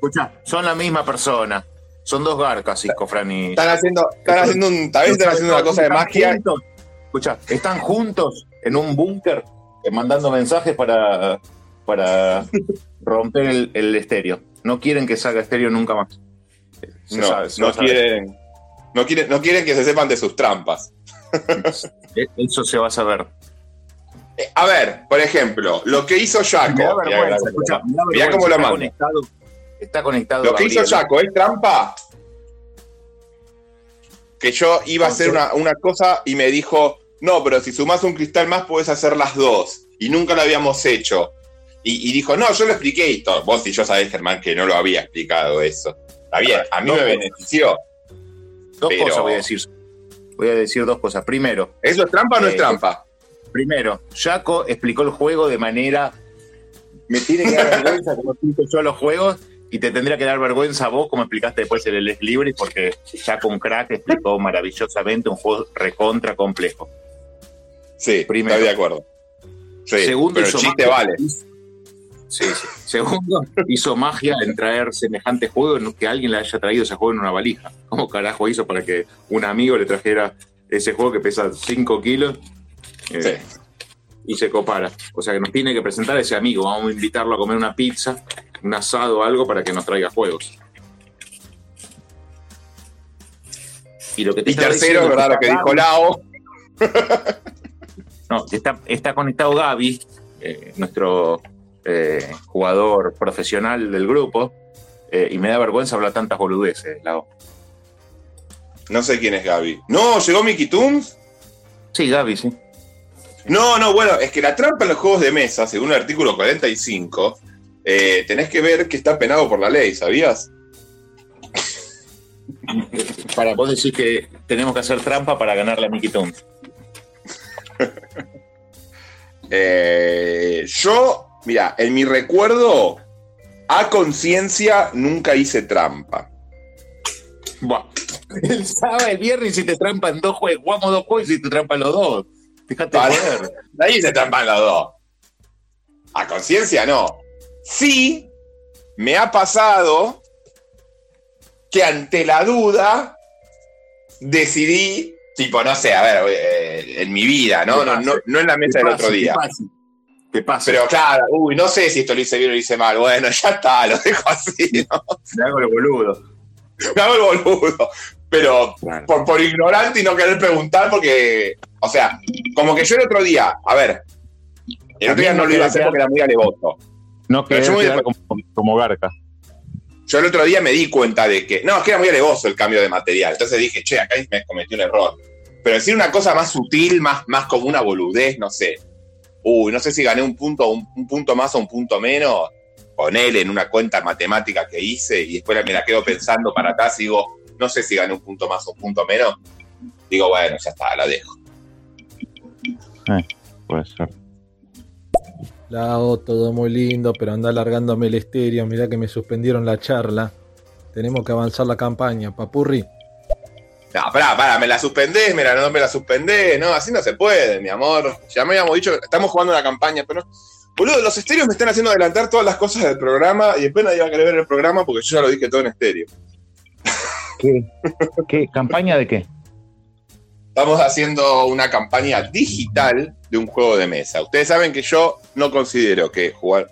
persona. Son la misma persona. Son dos garcas, Cisco, Fran y... Están haciendo, están haciendo un, tal vez están haciendo una cosa de magia. juntos. Escucha, están juntos en un búnker eh, mandando mensajes para, para romper el, el estéreo. No quieren que salga estéreo nunca más. Se No, sabe, no quieren, no quieren, no quieren que se sepan de sus trampas. Eh, Eso se va a saber. Eh, A ver, por ejemplo, lo que hizo Jaco. Vergüenza, cómo lo manda. Está conectado Lo que hizo. Jaco es trampa. Que yo iba a hacer una, una cosa y me dijo, no, pero si sumás un cristal más puedes hacer las dos. Y nunca lo habíamos hecho. Y, y dijo, no, yo lo expliqué y todo. Vos y yo sabés, Germán, que no lo había explicado eso. Está bien, a mí me benefició. Dos pero- cosas voy a decir. Voy a decir dos cosas. Primero, ¿Eso es trampa o no es Eh, trampa? primero, Jaco explicó el juego de manera. Me tiene que dar vergüenza como explico yo los juegos y te tendría que dar vergüenza a vos como explicaste después en el Les Libre porque Jaco un crack explicó maravillosamente un juego recontra complejo. Sí, primero. estoy de acuerdo. Sí, Segundo, pero el hizo chiste magia- vale. Sí, sí. Segundo, hizo magia en traer semejante juego, que alguien le haya traído ese juego en una valija. ¿Cómo carajo hizo para que un amigo le trajera ese juego que pesa 5 kilos eh, Sí. y se copara? O sea que nos tiene que presentar ese amigo. Vamos a invitarlo a comer una pizza, un asado o algo para que nos traiga juegos. Y, lo que te Y estaba tercero, ¿verdad? Lo que dijo Lao. No, está, está conectado Gaby, eh, nuestro eh, jugador profesional del grupo, eh, y me da vergüenza hablar tantas boludeces, Lau. No sé quién es Gaby. No, llegó Mickey Toons. Sí, Gaby, sí. No, no, bueno, es que la trampa en los juegos de mesa, según el artículo 45, eh, tenés que ver que está penado por la ley, ¿sabías? Para vos decís que tenemos que hacer trampa para ganarle a Mickey Toons. Eh, yo, mira, en mi recuerdo, a conciencia nunca hice trampa. Buah. El sábado, el viernes hiciste trampa en dos juegos. Jugamos dos juegos y hiciste trampa en los dos. Fíjate Vale. Ahí hice trampa en los dos. A conciencia no. Sí, me ha pasado que ante la duda decidí, tipo, no sé, a ver, eh, en mi vida, ¿no? No, no, no en la mesa ¿Qué del otro día. ¿Qué pasa? Pero claro, uy, no sé si esto lo hice bien o lo hice mal. Bueno, ya está, lo dejo así, ¿no? Me hago el boludo. Me hago el boludo. Pero Claro. por, por ignorante y no querer preguntar, porque, o sea, como que yo el otro día, a ver, el otro día no lo iba a hacer porque era muy alevoso. No querer quedar como, como Garca. Yo el otro día me di cuenta de que, no, es que era muy alevoso el cambio de material. Entonces dije, che, acá me cometí un error. Pero decir una cosa más sutil, más, más como una boludez, no sé. Uy, no sé si gané un punto, un, un punto más o un punto menos. Con él en una cuenta matemática que hice y después me la quedo pensando para atrás y digo, no sé si gané un punto más o un punto menos. Digo, bueno, ya está, la dejo. Puede ser. Lao, todo muy lindo, pero anda alargándome el estéreo. Mirá que me suspendieron la charla. Tenemos que avanzar la campaña, papurri. No, pará, pará, me la suspendés, mira, no me la suspendés, no, así no se puede, mi amor. Ya me habíamos dicho, estamos jugando una campaña, pero no. Boludo, los estéreos me están haciendo adelantar todas las cosas del programa y después nadie va a querer ver el programa porque yo ya lo dije todo en estéreo. ¿Qué? ¿Qué? ¿Campaña de qué? Estamos haciendo una campaña digital de un juego de mesa. Ustedes saben que yo no considero que jugar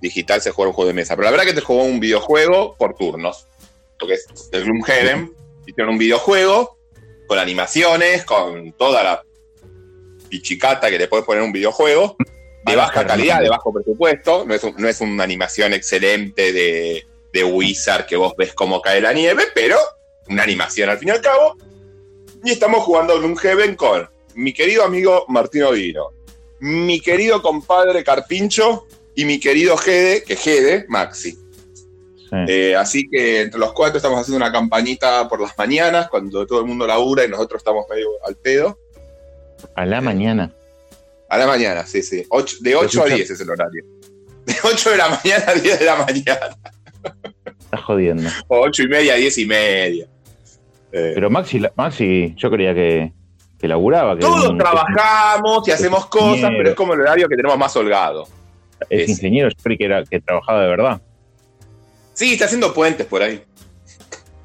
digital se juega un juego de mesa, pero la verdad que te jugó un videojuego por turnos. Porque es el Gloomhaven, hicieron un videojuego con animaciones, con toda la pichicata que le puedes poner un videojuego, de baja calidad, de bajo presupuesto. No es, un- no es una animación excelente de, de Wizard que vos ves cómo cae la nieve, pero una animación al fin y al cabo. Y estamos jugando Gloomhaven con mi querido amigo Martino Vino, mi querido compadre Carpincho y mi querido Gede, que Gede, Maxi. Sí. Eh, así que entre los cuatro estamos haciendo una campañita por las mañanas, cuando todo el mundo labura y nosotros estamos medio al pedo. A la mañana. A la mañana, sí, sí. Ocho- de 8 a escucha- 10 es el horario. De 8 de la mañana a 10 de la mañana. Estás jodiendo. O 8 y media a 10 y media. Eh, Pero Maxi, Maxi yo creía que, que laburaba. Que todos trabajamos y hacemos cosas, ingeniero. pero es como el horario que tenemos más holgado. Es ingeniero, yo creí que, era, que trabajaba de verdad. Sí, está haciendo puentes por ahí.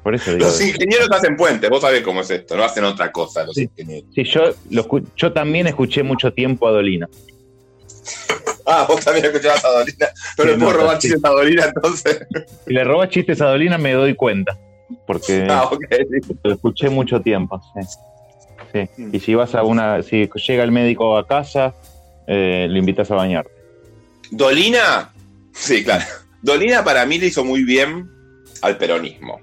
Por eso digo. Los ingenieros hacen puentes, vos sabés cómo es esto, no hacen otra cosa los Sí. ingenieros. Sí, yo, lo yo también escuché mucho tiempo a Dolina. Ah, vos también escuchabas a Dolina. No Sí, le puedo no, robar sí. chistes a Dolina entonces. Si le robas chistes a Dolina me doy cuenta. Porque Ah, lo escuché mucho tiempo. Sí. Sí. Mm. Y si vas a una. Si llega el médico a casa, eh, le invitas a bañar. Dolina, sí, claro. Dolina para mí le hizo muy bien al peronismo.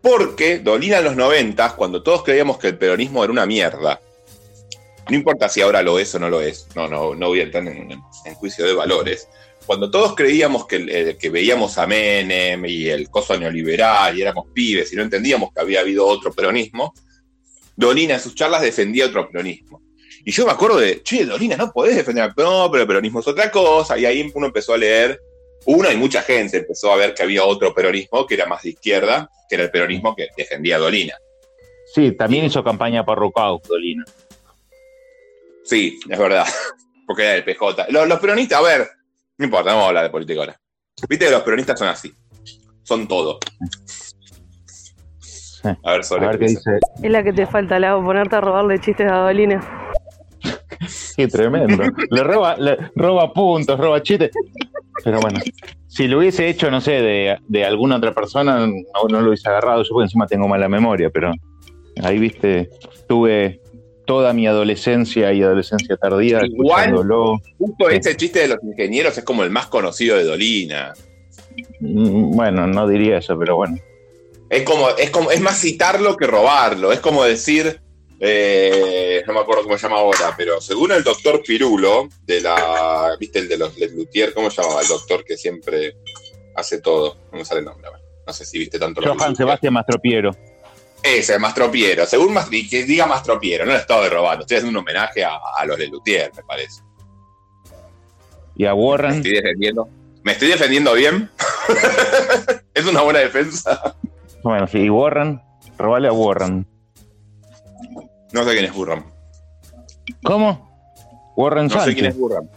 Porque Dolina en los noventas, cuando todos creíamos que el peronismo era una mierda, no importa si ahora lo es o no lo es, no, no, no voy a entrar en, en juicio de valores. Cuando todos creíamos que, el- que veíamos a Menem y el coso neoliberal y éramos pibes y no entendíamos que había habido otro peronismo, Dolina en sus charlas defendía otro peronismo. Y yo me acuerdo de, che, Dolina, no podés defender, no, pero el peronismo es otra cosa. Y ahí uno empezó a leer, uno y mucha gente empezó a ver que había otro peronismo que era más de izquierda, que era el peronismo que defendía a Dolina. Sí, también hizo campaña para Rucau, Dolina. Sí, es verdad, porque era el PJ. Los, los peronistas, a ver, no importa, no vamos a hablar de política ahora. Viste que los peronistas son así, son todo. A ver, sobre A ver qué dice. Es la que te falta, Lau, ponerte a robarle chistes a Dolina. Sí, tremendo. le roba, le roba puntos, roba chistes. Pero bueno, si lo hubiese hecho, no sé, de, de alguna otra persona, no, no lo hubiese agarrado. Yo porque encima tengo mala memoria, pero Ahí, viste, tuve toda mi adolescencia y adolescencia tardía Igual, justo ese chiste de los ingenieros es como el más conocido de Dolina. Mm, Bueno, no diría eso, pero bueno. Es como, es como, es más citarlo que robarlo. Es como decir, eh, no me acuerdo cómo se llama ahora, pero según el doctor Pirulo, de la, viste el de los Lutier, ¿cómo se llamaba? El doctor que siempre hace todo. No me sale el nombre. No sé si viste tanto Johann Luthier. Sebastián Mastropiero. Ese, Mastropiero. Según que diga Mastropiero, no le estaba robando. Estoy haciendo un homenaje a, a los Lutier, me parece. Y a Me Warren. estoy defendiendo. ¿Me estoy defendiendo bien? ¿Es una buena defensa? Bueno, sí, y Warren. Robale a Warren. No sé quién es Burram. ¿Cómo? Warren No sé quién es Sánchez. Burram.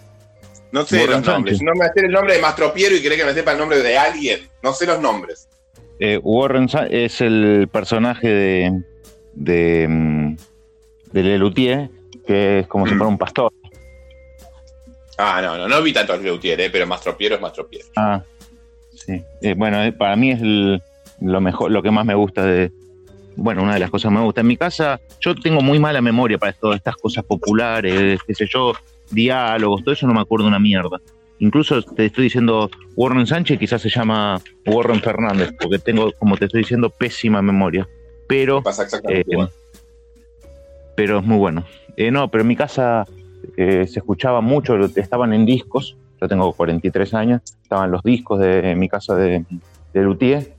No sé los nombres. Sánchez. No me sé el nombre de Mastropiero y cree que me sepa el nombre de alguien. No sé los nombres. Eh, Warren Sa- es el personaje de. de. mm, de Lelutier, que es como si fuera un pastor. Ah, no, no, no vi tanto a Lutier, eh, pero Mastropiero es Mastropiero. Ah, sí. Eh, bueno, para mí es el- lo mejor, lo que más me gusta de. Bueno, una de las cosas que me gusta. En mi casa, yo tengo muy mala memoria para todas estas cosas populares, qué sé yo, diálogos, todo eso no me acuerdo una mierda. Incluso te estoy diciendo Warren Sánchez, quizás se llama Warren Fernández, porque tengo, como te estoy diciendo, pésima memoria. Pero Pasa exactamente Eh, igual. pero es muy bueno. Eh, no, pero en mi casa eh, se escuchaba mucho, estaban en discos, yo tengo 43 años, estaban los discos de en mi casa de, de Luthier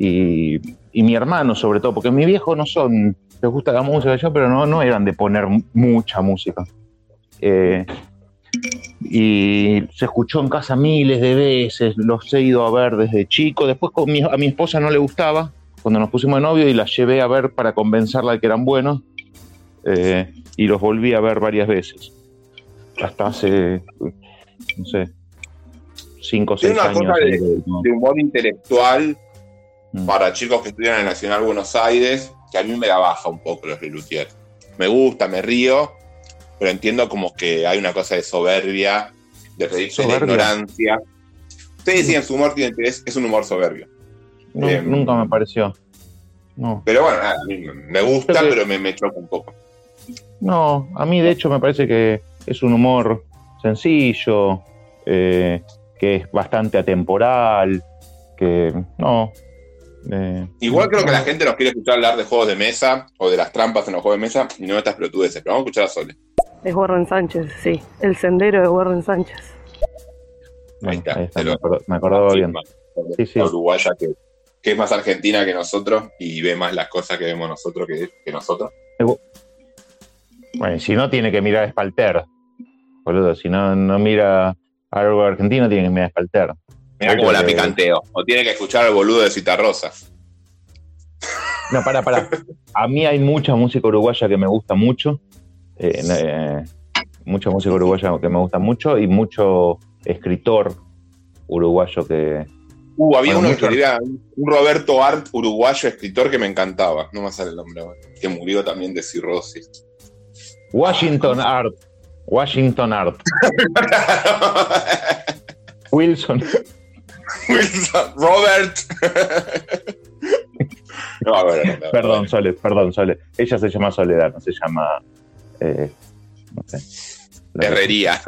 y, y mi hermano sobre todo, porque mi viejo no son, les gusta la música yo, pero no, no eran de poner mucha música. Eh, y se escuchó en casa miles de veces, los he ido a ver desde chico, después con mi- a mi esposa no le gustaba, cuando nos pusimos de novio y las llevé a ver para convencerla de que eran buenos, eh, y los volví a ver varias veces. Hasta hace, no sé, cinco o seis años. cosa de humor intelectual Mm. para chicos que estudian en Nacional Buenos Aires que a mí me la baja un poco los Lelutier. Me gusta, me río, pero entiendo como que hay una cosa de soberbia, de reírse de ignorancia. Sí, en su humor tiene, es, es un humor soberbio. No, Em, nunca me pareció. No. Pero bueno, nada, me gusta, que- pero me, me choca un poco. No, a mí de hecho me parece que es un humor sencillo, eh, que es bastante atemporal, que no. Eh, Igual creo que la gente nos quiere escuchar hablar de juegos de mesa o de las trampas en los juegos de mesa y no de estas pelotudeces, pero vamos a escuchar a Sole. Es Warren Sánchez, sí. El sendero de Warren Sánchez. Bueno, Ahí está, ahí está, te lo- me, acordaba, bien. Sí, uruguaya que, que es más argentina que nosotros y ve más las cosas que vemos nosotros que, que nosotros. Bueno, y si no, tiene que mirar a Spalter. Boludo, si no, no mira algo argentino, tiene que mirar a Spalter. Mira cómo la picanteo. O tiene que escuchar al boludo de Citarrosa. No, para, para. A mí hay mucha música uruguaya que me gusta mucho. Eh, eh, mucha música uruguaya que me gusta mucho y mucho escritor uruguayo que. Uh, había Bueno, uno mucho- que era un Roberto Art, uruguayo, escritor que me encantaba. No me sale el nombre. Que murió también de cirrosis. Washington Art. Washington Art. Wilson. Wilson, Robert. no, no, Perdón, Sole, perdón, Sole. Ella se llama Soledad, no se llama. eh, no sé. Herrería.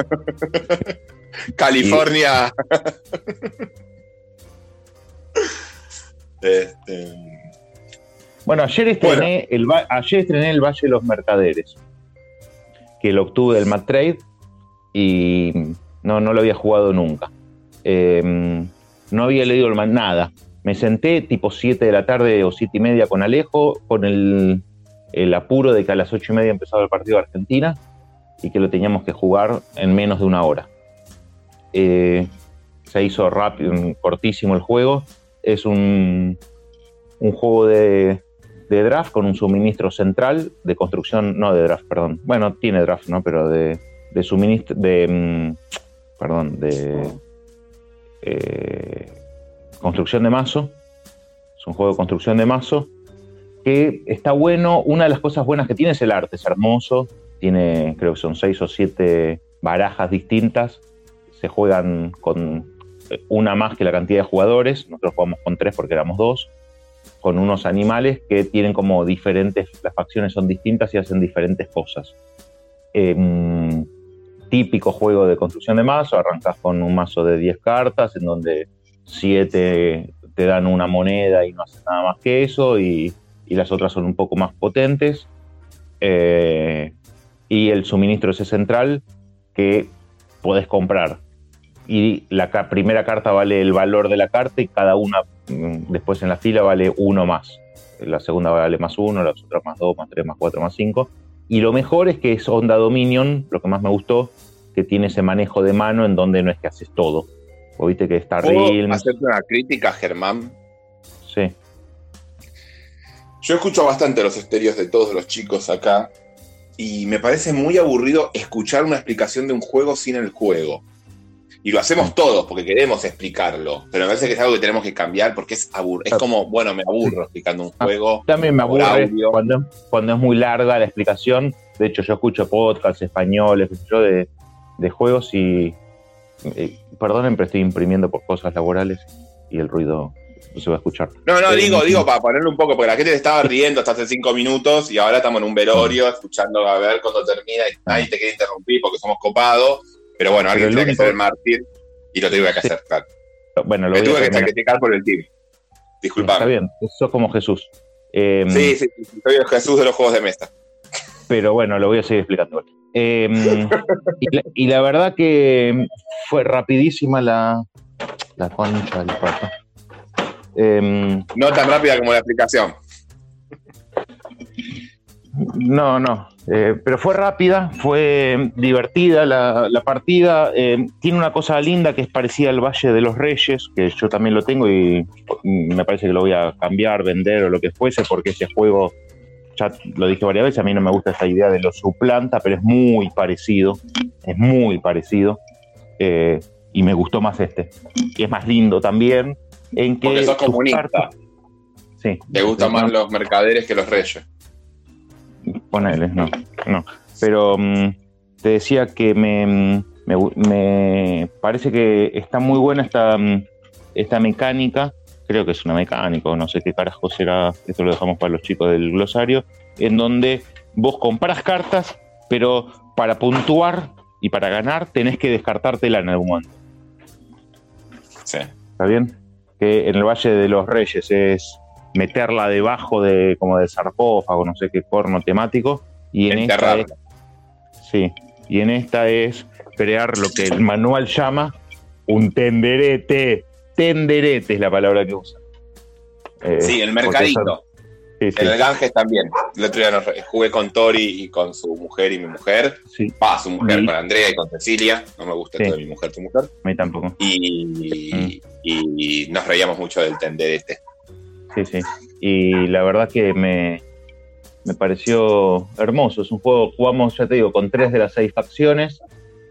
California. este, Bueno, ayer estrené, El, va- ayer estrené El Valle de los Mercaderes, que lo obtuve del Mad Trade y no, no lo había jugado nunca. Eh, no había leído nada. Me senté tipo 7 de la tarde o 7 y media con Alejo, con el, el apuro de que a las 8 y media empezaba el partido de Argentina y que lo teníamos que jugar en menos de una hora. Eh, se hizo rápido, cortísimo el juego. Es un, un juego de, de draft con un suministro central de construcción, no de draft, perdón. Bueno, tiene draft, ¿no? Pero de, de suministro, de, mm, perdón, de eh, construcción de mazo. Es un juego de construcción de mazo que está bueno. Una de las cosas buenas que tiene es el arte, es hermoso. Tiene, creo que son seis o siete barajas distintas. Se juegan con una más que la cantidad de jugadores. Nosotros jugamos con tres porque éramos dos. con unos animales que tienen como diferentes, las facciones son distintas y hacen diferentes cosas. Em, típico juego de construcción de mazo, arrancas con un mazo de 10 cartas en donde 7 te dan una moneda y no hacen nada más que eso y, las otras son un poco más potentes. Eh, y el suministro ese central que podés comprar. Y la primera carta vale el valor de la carta y cada una mm, después en la fila vale uno más. La segunda vale más uno, las otras más dos, más tres, más cuatro, más cinco. Y lo mejor es que es Onda Dominion, lo que más me gustó, que tiene ese manejo de mano en donde no es que haces todo. O viste que está ¿Puedo Realms, hacerte una crítica, Germán? sí. Yo escucho bastante los estéreos de todos los chicos acá y me parece muy aburrido escuchar una explicación de un juego sin el juego. Y lo hacemos todos porque queremos explicarlo, pero me parece que es algo que tenemos que cambiar porque es abur es como, bueno, me aburro explicando un juego. También me aburre cuando, cuando es muy larga la explicación. De hecho, yo escucho podcasts españoles, yo, de, de juegos y. eh, perdonen, pero estoy imprimiendo por cosas laborales y el ruido no se va a escuchar. No, no, Eh, digo, digo, para ponerle un poco, porque la gente te estaba riendo hasta hace cinco minutos y ahora estamos en un velorio escuchando a ver cuándo termina y nadie te quiere interrumpir porque somos copados. Pero bueno, alguien tiene que ser el mártir y lo tuve que hacer, claro. Bueno, lo Me tuve que sacrificar por el team. Está Disculpame. bien, sos como Jesús. Eh, Sí, sí, sí, soy el Jesús de los juegos de mesa. Pero bueno, lo voy a seguir explicando. Eh, y, la, y la verdad que fue rapidísima la, la concha del pato. Em, No tan rápida como la explicación. No, no. Eh, pero fue rápida, fue divertida la, la partida. eh, tiene una cosa linda que es parecida al Valle de los Reyes, que yo también lo tengo y me parece que lo voy a cambiar, vender o lo que fuese, porque ese juego, ya lo dije varias veces, a mí no me gusta esta idea de lo suplanta, pero es muy parecido. Es muy parecido. eh, y me gustó más este. Y es más lindo también. En que Porque sos comunista. cartas- Sí. Te gustan más los mercaderes que los reyes. Ponele, no, no. Pero mm, te decía que me, mm, me, me parece que está muy buena esta, mm, esta mecánica. Creo que es una mecánica, o no sé qué carajo será. Esto lo dejamos para los chicos del glosario. En donde vos compras cartas, pero para puntuar y para ganar tenés que descartártela en algún momento. Sí. ¿Está bien? Que en el Valle de los Reyes es meterla debajo de como de sarcófago, no sé qué corno temático. Y en esta es, sí, y en esta es crear lo que el manual llama un tenderete. Tenderete es la palabra que usa. Eh, Sí, el mercadito. eso- sí, sí, En el Ganges también. El otro día nos jugué con Tori y con su mujer y mi mujer. sí, Va, su mujer con Andrea y con Cecilia. No me gusta todo de mi mujer, tu mujer. a mí tampoco. Y, y nos reíamos mucho del tender este. Sí, sí. Y la verdad que me, me pareció hermoso. Es un juego, jugamos, ya te digo, con tres de las seis facciones.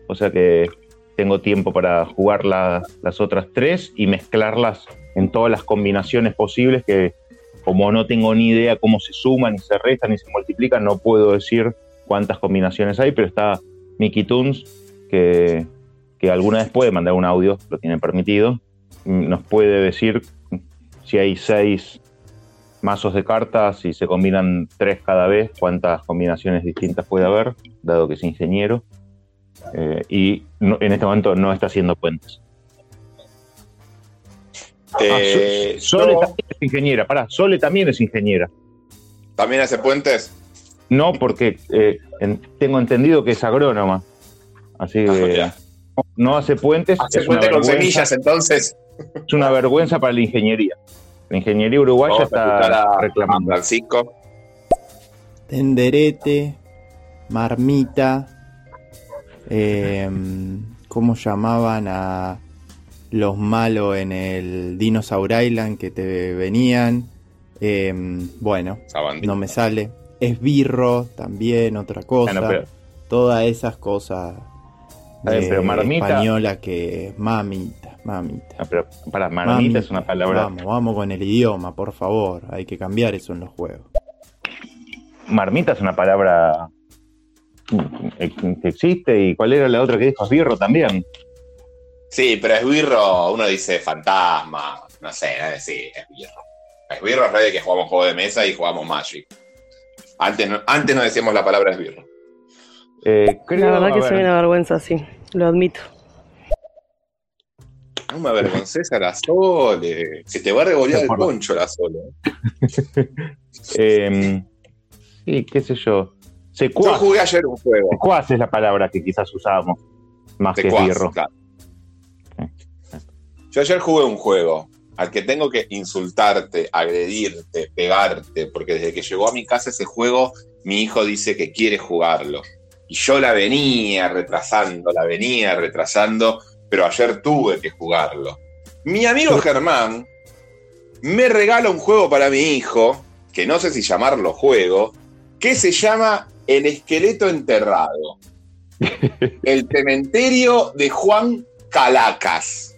O sea que tengo tiempo para jugar la- las otras tres y mezclarlas en todas las combinaciones posibles que como no tengo ni idea cómo se suman, ni se restan, ni se multiplican, no puedo decir cuántas combinaciones hay, pero está Mickey Toons, que, que alguna vez puede mandar un audio, lo tiene permitido, nos puede decir si hay seis mazos de cartas y se combinan tres cada vez, cuántas combinaciones distintas puede haber, dado que es ingeniero. Eh, y no- en este momento no está haciendo puentes. Eh, Ah, So- Sole también es ingeniera, pará, Sole también es ingeniera. ¿También hace puentes? No, porque eh, en- tengo entendido que es agrónoma. Así Ah, que mira. no hace puentes. Hace es, una puente con vergüenza, semillas, entonces. Es una vergüenza para la ingeniería. La ingeniería uruguaya Vamos está a, reclamando. Francisco. Tenderete, marmita, eh, ¿cómo llamaban a los malos en el Dinosaur Island que te venían? Eh, bueno, no me sale. Esbirro también, otra cosa. Bueno, pero- Todas esas cosas bien, de pero marmita- española que mamita, mamita. No, pero para marmita es una palabra. Vamos, vamos con el idioma, por favor. Hay que cambiar eso en los juegos. Marmita es una palabra que existe. ¿Y cuál era la otra que dijo? Esbirro también. Sí, pero esbirro, uno dice fantasma, no sé, sí, esbirro. Esbirro es de que jugamos juego de mesa y jugamos Magic. Antes no, antes no decíamos la palabra esbirro. Eh, creo, La verdad que ver, soy una vergüenza, sí, lo admito. No me avergonces a la Sole. Se te va a revolear el poncho la Sole. eh, sí, qué sé yo. Yo Secuaz. jugué ayer un juego. Secuaz es la palabra que quizás usamos más que Secuaz, esbirro. claro. Yo ayer jugué un juego al que tengo que insultarte, agredirte, pegarte, porque desde que llegó a mi casa ese juego, mi hijo dice que quiere jugarlo. Y yo la venía retrasando, la venía retrasando, pero ayer tuve que jugarlo. Mi amigo Germán me regala un juego para mi hijo, que no sé si llamarlo juego, que se llama El esqueleto enterrado. El cementerio de Juan Calacas.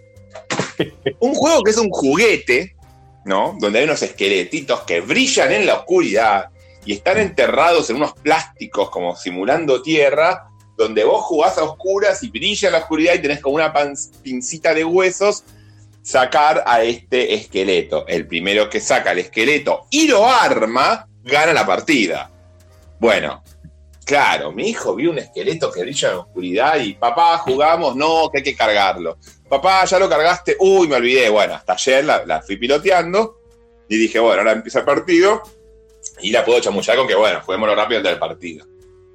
Un juego que es un juguete, ¿no? Donde hay unos esqueletitos que brillan en la oscuridad y están enterrados en unos plásticos como simulando tierra, donde vos jugás a oscuras y brilla en la oscuridad y tenés como una pincita de huesos sacar a este esqueleto. El primero que saca el esqueleto y lo arma, gana la partida. Bueno, claro, mi hijo vio un esqueleto que brilla en la oscuridad y papá, jugamos, no, que hay que cargarlo. Papá, ya lo cargaste, uy, me olvidé. Bueno, hasta ayer la, la fui piloteando y dije, bueno, ahora empieza el partido y la puedo chamullar con que, bueno, juguémoslo rápido del partido.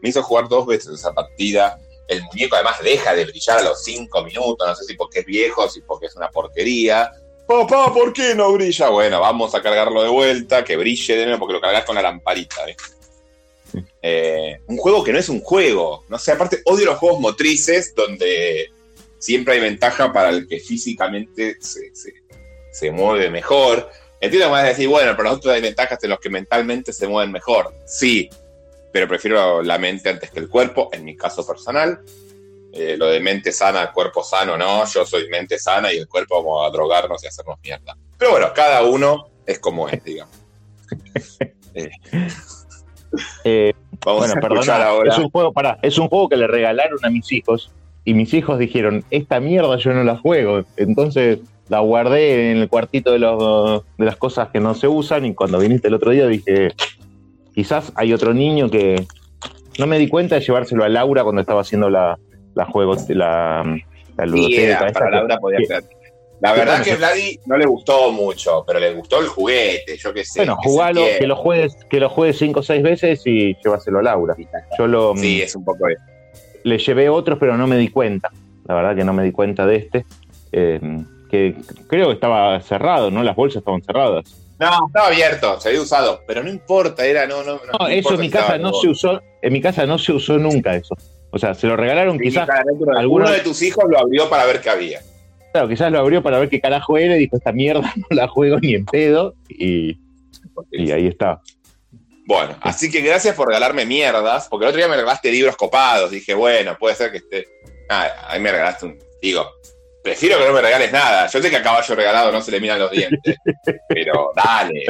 Me hizo jugar dos veces esa partida. El muñeco además deja de brillar a los cinco minutos, no sé si porque es viejo, si porque es una porquería. Papá, ¿por qué no brilla? Bueno, vamos a cargarlo de vuelta, que brille de nuevo, porque lo cargas con la lamparita. ¿eh? Un juego que no es un juego. No sé, aparte odio los juegos motrices donde siempre hay ventaja para el que físicamente se, se- se mueve mejor. Entiendo que vas a decir, bueno, pero nosotros hay ventajas en los que mentalmente se mueven mejor. Sí, pero prefiero la mente antes que el cuerpo, en mi caso personal. Eh, lo de mente sana, cuerpo sano, no. Yo soy mente sana y el cuerpo vamos a drogarnos y hacernos mierda. Pero bueno, cada uno es como es, digamos. Eh, Eh, vamos bueno, a escuchar perdona, ahora. es un juego, pará, es un juego que le regalaron a mis hijos y mis hijos dijeron, esta mierda yo no la juego. Entonces la guardé en el cuartito de, los, de las cosas que no se usan y cuando viniste el otro día dije, quizás hay otro niño que no me di cuenta de llevárselo a Laura cuando estaba haciendo la, la juego, la, la Sí, ludoteca. que- Laura podía que- ser. La verdad bueno, que que- Vladi no le gustó mucho, pero le gustó el juguete, yo qué sé. Bueno, que jugalo, que lo juegues, que lo juegues cinco o seis veces y llévaselo a Laura. Yo lo Sí, es un poco eso. le llevé otros, pero no me di cuenta. La verdad que no me di cuenta de este. eh, que creo que estaba cerrado, ¿no? Las bolsas estaban cerradas. No, estaba abierto, se había usado, pero no importa, era, no, no, no. No, eso en mi casa no se usó, en mi casa no se usó nunca eso. O sea, se lo regalaron Sí, quizás, uno, alguno- uno de tus hijos lo abrió para ver qué había. claro, quizás lo abrió para ver qué carajo era y dijo, esta mierda no la juego ni en pedo. Y, y ahí está. Bueno, así que gracias por regalarme mierdas, porque el otro día me regalaste libros copados. Dije, bueno, puede ser que esté. Ah, ahí me regalaste un. Digo, prefiero que no me regales nada. Yo sé que a caballo regalado no se le miran los dientes, pero dale.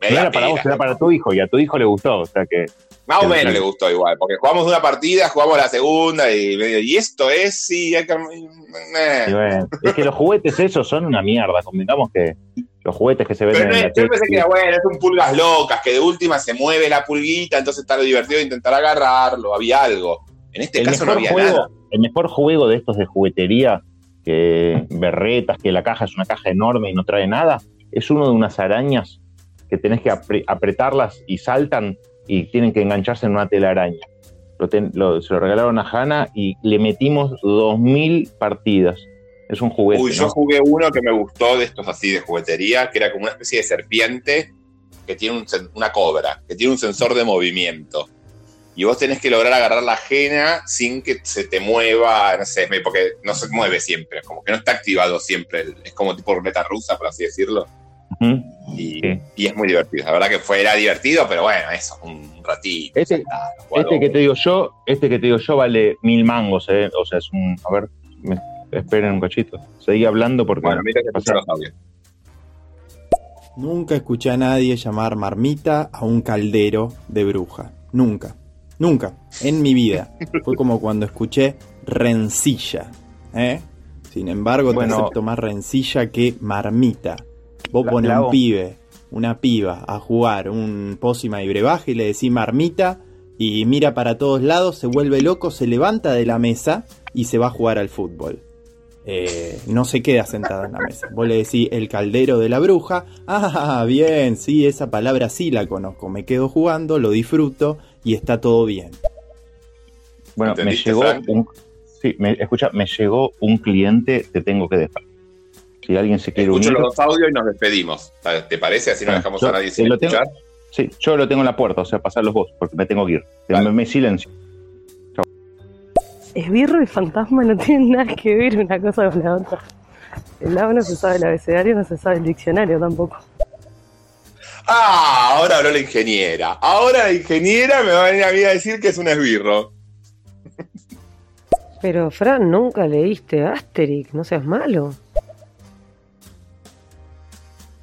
Me No era para vos, era para tu hijo y a tu hijo le gustó. O sea que Más o menos le gustó igual, porque jugamos una partida, jugamos la segunda y medio, y esto es, sí, hay que. eh. bueno, es que los juguetes esos son una mierda. Convengamos que los juguetes que se venden Pero en la yo pensé que era bueno, es un pulgas locas, que de última se mueve la pulguita, entonces está lo divertido de intentar agarrarlo, había algo. En este el caso no había juego, nada. el mejor juego de estos de juguetería, que berretas, que la caja es una caja enorme y no trae nada, es uno de unas arañas que tenés que apre- apretarlas y saltan y tienen que engancharse en una telaraña. Lo ten- lo- se lo regalaron a Hanna y le metimos 2000 partidas. Es un juguete. Uy, yo ¿no? jugué uno que me gustó de estos así de juguetería, que era como una especie de serpiente que tiene un una cobra, que tiene un sensor de movimiento. Y vos tenés que lograr agarrar la ajena sin que se te mueva, no sé, porque no se mueve siempre, como que no está activado siempre, es como tipo ruleta rusa, por así decirlo. Y, Sí. y es muy divertido. La verdad que fue, era divertido, pero bueno, eso, un ratito. Este-. Este que te digo yo, este que te digo yo vale mil mangos, ¿eh? O sea, es un. A ver, me- esperen un cachito. Seguí hablando porque. Bueno, mira que escuchar los audios. Nunca escuché a nadie llamar marmita a un caldero de bruja. Nunca. Nunca. En mi vida. Fue como cuando escuché rencilla. ¿eh? Sin embargo, Bueno. te acepto más rencilla que marmita. Vos pones un pibe, una piba a jugar un pócima y brebaje y le decís marmita y mira para todos lados, se vuelve loco, se levanta de la mesa y se va a jugar al fútbol. Eh, no se queda sentada en la mesa. Vos le decís el caldero de la bruja. Ah, bien, sí, esa palabra sí la conozco. Me quedo jugando, lo disfruto y está todo bien. Bueno, me ¿Entendiste, llegó Frank? un. Sí, me, escucha, me llegó un cliente, te tengo que dejar. Si alguien se quiere Escucho unir. los dos audios y nos despedimos. ¿Te parece? Así no Ah, dejamos yo- a nadie sin lo tengo-. Sí, yo lo tengo en la puerta, o sea, pasar los vos, porque me tengo que ir. Dale. Me, me silencio. Esbirro y fantasma no tienen nada que ver una cosa con la otra. El lado no se sabe el abecedario, no se sabe el diccionario tampoco. Ah, ahora habló la ingeniera. Ahora la ingeniera me va a venir a mí a decir que es un esbirro. Pero, Fran, nunca leíste Asterix, no seas malo.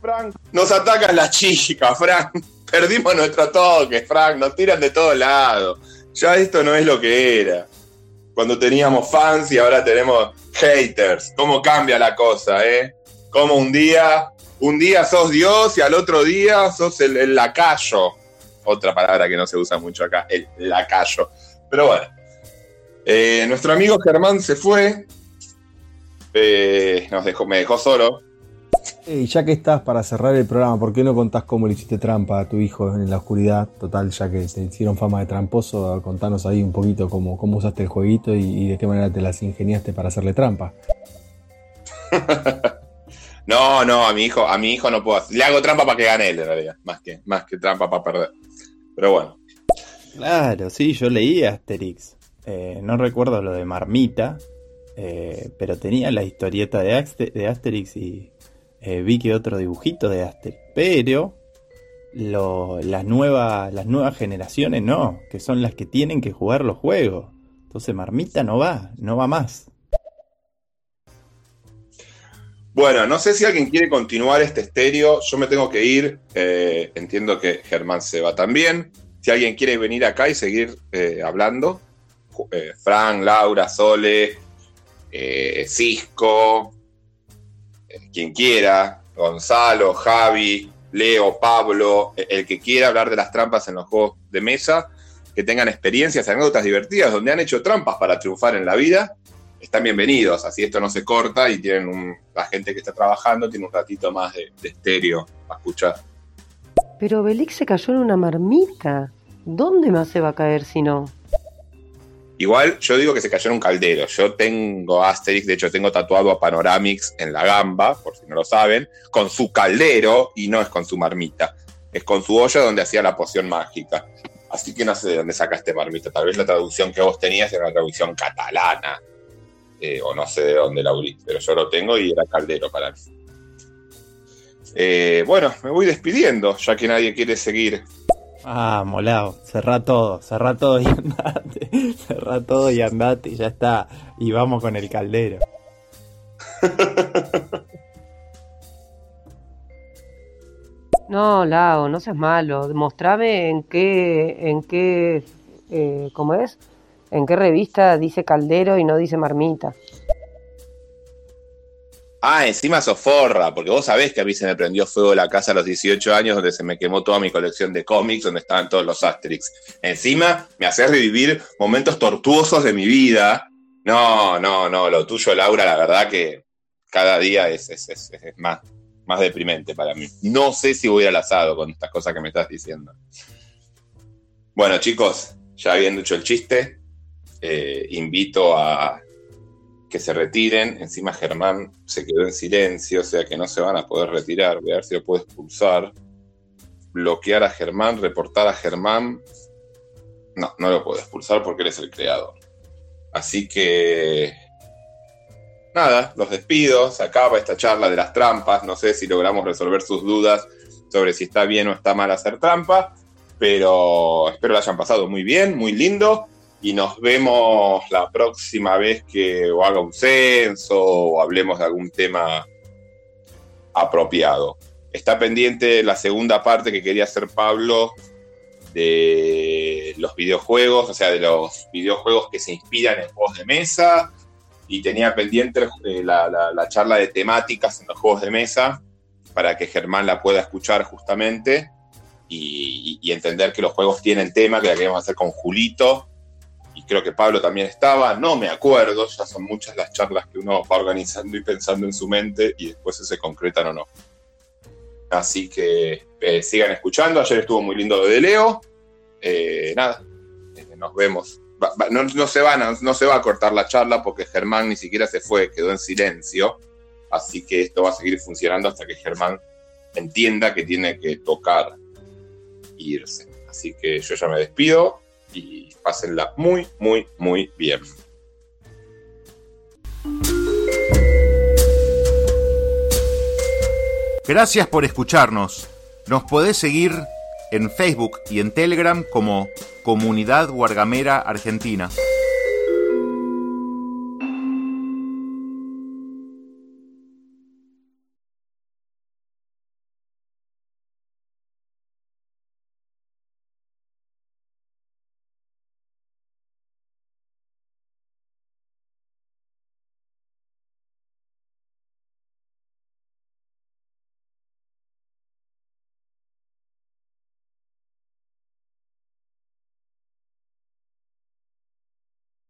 Frank. Nos atacan las chicas, Frank. Perdimos nuestro toque, Frank. Nos tiran de todos lados. Ya esto no es lo que era. Cuando teníamos fans y ahora tenemos haters. ¿Cómo cambia la cosa, eh? Como un día, un día sos Dios y al otro día sos el, el lacayo. Otra palabra que no se usa mucho acá, el lacayo. Pero bueno. Eh, nuestro amigo Germán se fue. Eh, nos dejó, me dejó solo. Y ya que estás para cerrar el programa, ¿por qué no contás cómo le hiciste trampa a tu hijo en la oscuridad? Total, ya que te hicieron fama de tramposo, contanos ahí un poquito cómo, cómo usaste el jueguito y, y de qué manera te las ingeniaste para hacerle trampa. No, no, a mi hijo, a mi hijo no puedo hacer. Le hago trampa para que gane él, en realidad, más que, más que trampa para perder. Pero bueno. Claro, sí, yo leí Asterix. Eh, no recuerdo lo de Marmita, eh, pero tenía la historieta de, Aste- de Asterix y eh, vi que otro dibujito de Asterix. Pero las, nuevas, las nuevas generaciones no, que son las que tienen que jugar los juegos. Entonces Marmita no va, no va más. Bueno, no sé si alguien quiere continuar este estéreo. Yo me tengo que ir. eh, entiendo que Germán se va también. Si alguien quiere venir acá y seguir eh, hablando, eh, Fran, Laura, Sole, eh, Cisco, eh, quien quiera, Gonzalo, Javi, Leo, Pablo, el que quiera hablar de las trampas en los juegos de mesa, que tengan experiencias, anécdotas divertidas, donde han hecho trampas para triunfar en la vida, están bienvenidos. Así esto no se corta y tienen un, la gente que está trabajando tiene un ratito más de, de estéreo para escuchar. Pero Belix se cayó en una marmita. ¿Dónde más se va a caer si no? Igual yo digo que se cayó en un caldero. Yo tengo Asterix, de hecho tengo tatuado a Panoramix en la gamba, por si no lo saben, con su caldero y no es con su marmita. Es con su olla donde hacía la poción mágica. Así que no sé de dónde sacaste marmita. Tal vez la traducción que vos tenías era una traducción catalana. Eh, o no sé de dónde la abrí, pero yo lo tengo y era caldero para mí. Eh, bueno, me voy despidiendo, ya que nadie quiere seguir. Ah, molado, cerrá todo, cerrá todo y andate, cerrá todo y andate, ya está. Y vamos con el caldero. No, Lao, no seas malo. Demostrame en qué, en qué, eh, ¿cómo es? En qué revista dice caldero y no dice marmita. Ah, encima sos forra, porque vos sabés que a mí se me prendió fuego la casa a los 18 años, donde se me quemó toda mi colección de cómics, donde estaban todos los Asterix. Encima me haces revivir momentos tortuosos de mi vida. No, no, no, lo tuyo, Laura, la verdad que cada día es, más, deprimente para mí. No sé si voy a al asado con estas cosas que me estás diciendo. Bueno, chicos, ya habiendo hecho el chiste, eh, invito a que se retiren. Encima Germán se quedó en silencio, o sea que no se van a poder retirar. Voy a ver si lo puedo expulsar. Bloquear a Germán, reportar a Germán. No, no lo puedo expulsar porque él es el creador. Así que... Nada, los despido. Se acaba esta charla de las trampas. No sé si logramos resolver sus dudas sobre si está bien o está mal hacer trampa. Pero espero lo hayan pasado muy bien, muy lindo y nos vemos la próxima vez que haga un censo o hablemos de algún tema apropiado. Está pendiente la segunda parte que quería hacer Pablo de los videojuegos, o sea, de los videojuegos que se inspiran en juegos de mesa, y tenía pendiente eh, la, la- la charla de temáticas en los juegos de mesa, para que Germán la pueda escuchar justamente y, entender que los juegos tienen tema, que la queríamos hacer con Julito, y creo que Pablo también estaba, no me acuerdo, ya son muchas las charlas que uno va organizando y pensando en su mente y después se concretan o no. Así que eh, sigan escuchando, ayer estuvo muy lindo lo de Leo, Eh, nada, eh, nos vemos. Va- va- no, no se van a- no se va a cortar la charla porque Germán ni siquiera se fue, quedó en silencio, así que esto va a seguir funcionando hasta que Germán entienda que tiene que tocar e irse. Así que yo ya me despido y pásenla muy, muy, muy bien. Gracias por escucharnos. Nos podés seguir en Facebook y en Telegram como Comunidad Guargamera Argentina.